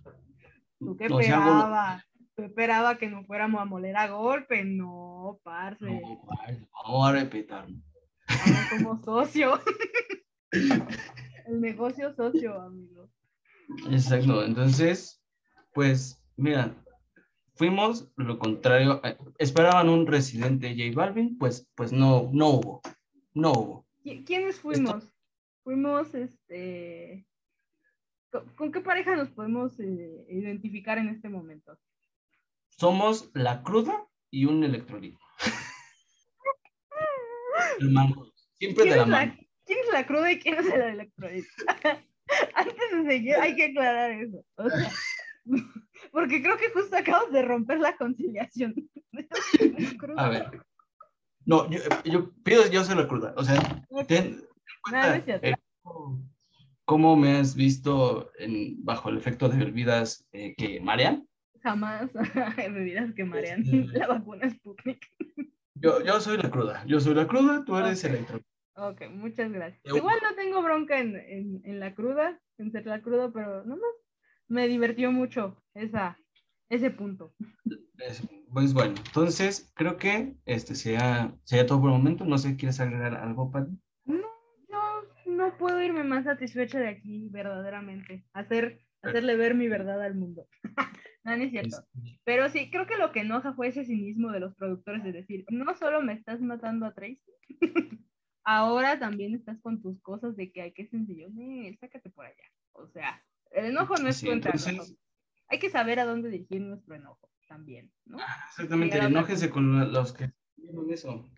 ¿Tú qué No sea golo- esperaba? ¿Tú esperaba que nos fuéramos a moler a golpe? No, parce. No, parce, vamos a respetar. Vamos como socio. El negocio socio, amigo. Exacto, entonces, pues, mira, fuimos lo contrario. eh, Esperaban un residente J Balvin, pues, pues no, no hubo, no hubo. ¿Qui- ¿Quiénes fuimos? Fuimos, este... ¿Con, qué pareja nos podemos eh, identificar en este momento? Somos la cruda y un electrolito. Hermano, siempre de ¿Quién la mano. quién es la cruda y quién es el electrolito? Antes de seguir, hay que aclarar eso. O sea, porque creo que justo acabas de romper la conciliación. A ver. No, yo, yo pido yo soy la cruda. O sea, ten, ten no cuenta, eh, cómo- me has visto en, bajo el efecto de bebidas eh, que marean. Jamás bebidas que marean. Este- La vacuna Sputnik. Yo, yo soy la cruda. Yo soy la cruda, tú eres Ok. electro. Ok, muchas gracias. Yo- Igual no tengo bronca en, en, en la cruda, en ser la cruda, pero nomás me divirtió mucho esa, ese punto. Es- Pues bueno, entonces creo que este sea, sería todo por el momento. No sé, ¿quieres agregar algo, Pati? No, puedo irme más satisfecha de aquí, verdaderamente. Hacer, hacerle ver mi verdad al mundo. no, no es cierto. Pero sí, creo que lo que enoja fue ese cinismo de los productores de decir, no solo me estás matando a Tracy, ahora también estás con tus cosas de que hay que sencillo, "Nel, sácate por allá. O sea, el enojo no es Sí, contra entonces- nosotros. Hay que saber a dónde dirigir nuestro enojo también, ¿no? Exactamente, Sí, ahora- enójese con los que eso.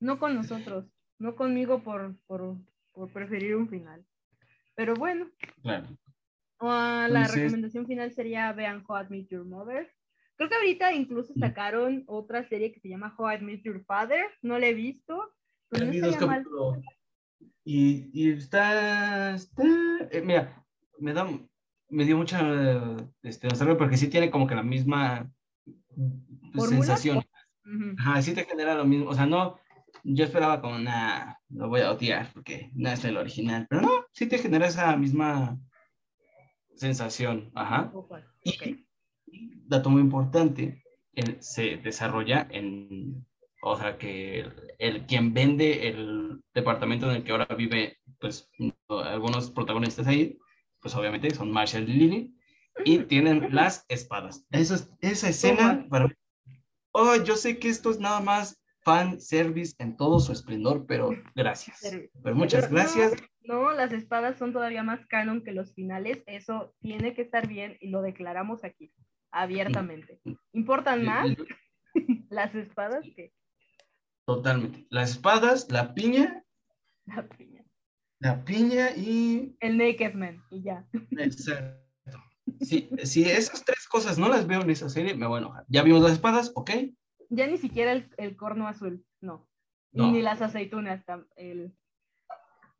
No con nosotros, no conmigo por, por, por preferir un final. Pero bueno, Claro. Ah, la Entonces- recomendación final sería vean How I Met Your Mother. Creo que ahorita incluso sacaron otra serie que se llama How I Met Your Father. No la he visto, pero no. Y, y está, está eh, mira, me da, me dio mucha este, nostalgia porque sí tiene como que la misma sensación. Ujú. Ajá, sí te genera lo mismo. O sea, no, yo esperaba como, nah, lo voy a odiar porque no es el original. Pero no, sí te genera esa misma sensación. Ajá. Ojo, Y, dato muy importante, él se desarrolla en, o sea, que el, el quien vende el departamento en el que ahora vive, pues, no, algunos protagonistas ahí, pues obviamente son Marshall y Lily, y tienen las espadas. Eso es- esa escena, para mí, oh, yo sé que esto es nada más fan service en todo su esplendor, pero gracias. Pero muchas Pero no, gracias. No, las espadas son todavía más canon que los finales. Eso tiene que estar bien y lo declaramos aquí, abiertamente. ¿Importan más las espadas que Totalmente. Las espadas, la piña, la piña? la piña y El Naked Man, y ya. Exacto. Si, si esas tres cosas no las veo en esa serie, me voy a enojar. Ya vimos las espadas, ok. Ya ni siquiera el, el corno azul, no. No. Ni las aceitunas, el,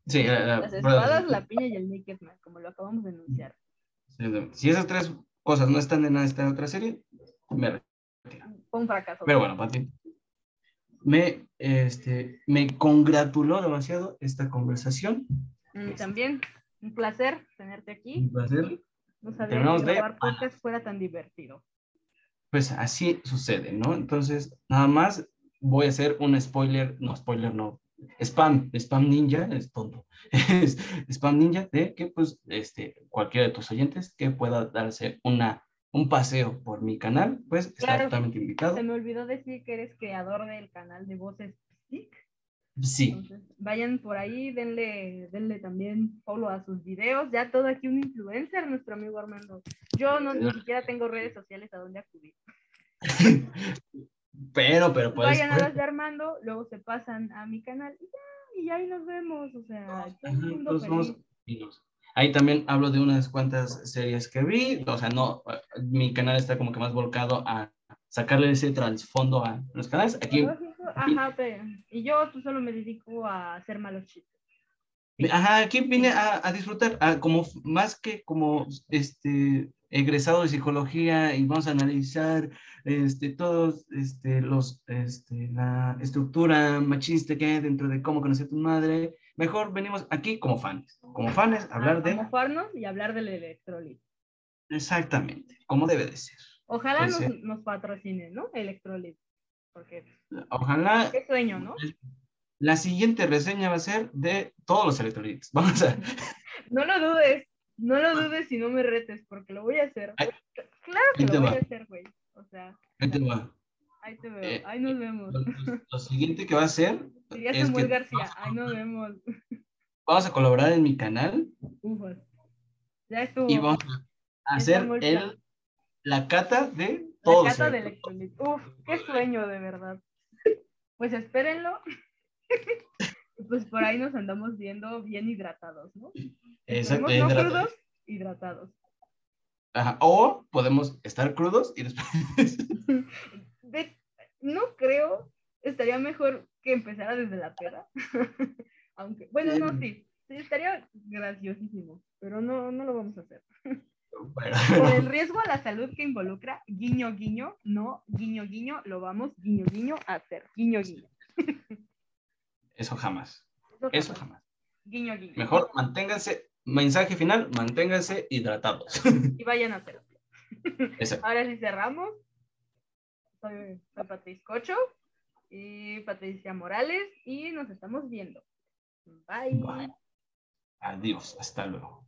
Sí, la- la- las espadas, la piña y el Naked Man, como lo acabamos de anunciar. Si esas tres cosas no están en esta otra serie, me retiro. Fue un fracaso. Pero bueno, Pati. me, este, me congratuló demasiado esta conversación. Mm, También, un placer tenerte aquí. Un placer. No sabía que grabar podcast fuera tan divertido. Pues así sucede, ¿no? Entonces, nada más voy a hacer un spoiler, no, spoiler no, spam, spam ninja, es tonto, es spam ninja de que pues este, cualquiera de tus oyentes que pueda darse una, un paseo por mi canal, pues está totalmente invitado. Se me olvidó decir que eres creador del canal de Voces Psic. Sí, Entonces, vayan por ahí, denle, denle también follow a sus videos. Ya todo aquí un influencer, nuestro amigo Armando. Yo no ni siquiera tengo redes sociales a donde acudir. pero, pero pues, Vayan a las de Armando, luego se pasan a mi canal y ya, y ahí nos vemos. O sea, Ahí también hablo de unas cuantas series que vi, o sea, no, mi canal está como que más volcado a sacarle ese trasfondo a los canales. Aquí, Ajá, pero- y yo tú solo me dedico a hacer malos chistes. ajá, aquí vine a, a disfrutar, a como f- más que como este egresado de psicología y vamos a analizar este todos este los este la estructura machista que hay dentro de cómo conocer a tu madre. Mejor venimos aquí como fans, como fans, a hablar a de mofarnos y hablar del electrolito. exactamente, como debe de ser. Ojalá Pues nos, nos patrocine, ¿no? Electrolit. Porque Ojalá qué sueño, ¿no? la siguiente reseña va a ser de todos los electrolitos. Vamos a. No lo dudes, no lo dudes si no me retes, porque lo voy a hacer. Claro que lo voy a hacer, güey. O sea, ahí te va. ahí te veo, Eh, ahí nos vemos. Lo, lo- lo siguiente que va a hacer Diría es Samuel que García, ahí nos vemos. vamos a colaborar en mi canal. Ya estuvo. y vamos a hacer el, la cata de La los cata de electrolit. Uf, qué sueño, de verdad. Pues espérenlo. pues por ahí nos andamos viendo bien hidratados, ¿no? Exacto, no crudos, hidratados. Ajá, O podemos estar crudos y después. De- no creo, estaría mejor que empezara desde la peda. Aunque, bueno, no, Em. sí, sí, estaría graciosísimo, pero no, no lo vamos a hacer. Por el riesgo a la salud que involucra, guiño, guiño, no, guiño, guiño, lo vamos, guiño, guiño, a hacer. Guiño, guiño. eso jamás. Eso Eso jamás. jamás. Guiño, guiño. Mejor manténganse. Mensaje final, manténganse hidratados. Y vayan a hacerlo. Ahora sí cerramos. Soy, soy Patricia Cocho y Patricia Morales y nos estamos viendo. Bye. Bye. Adiós, hasta luego.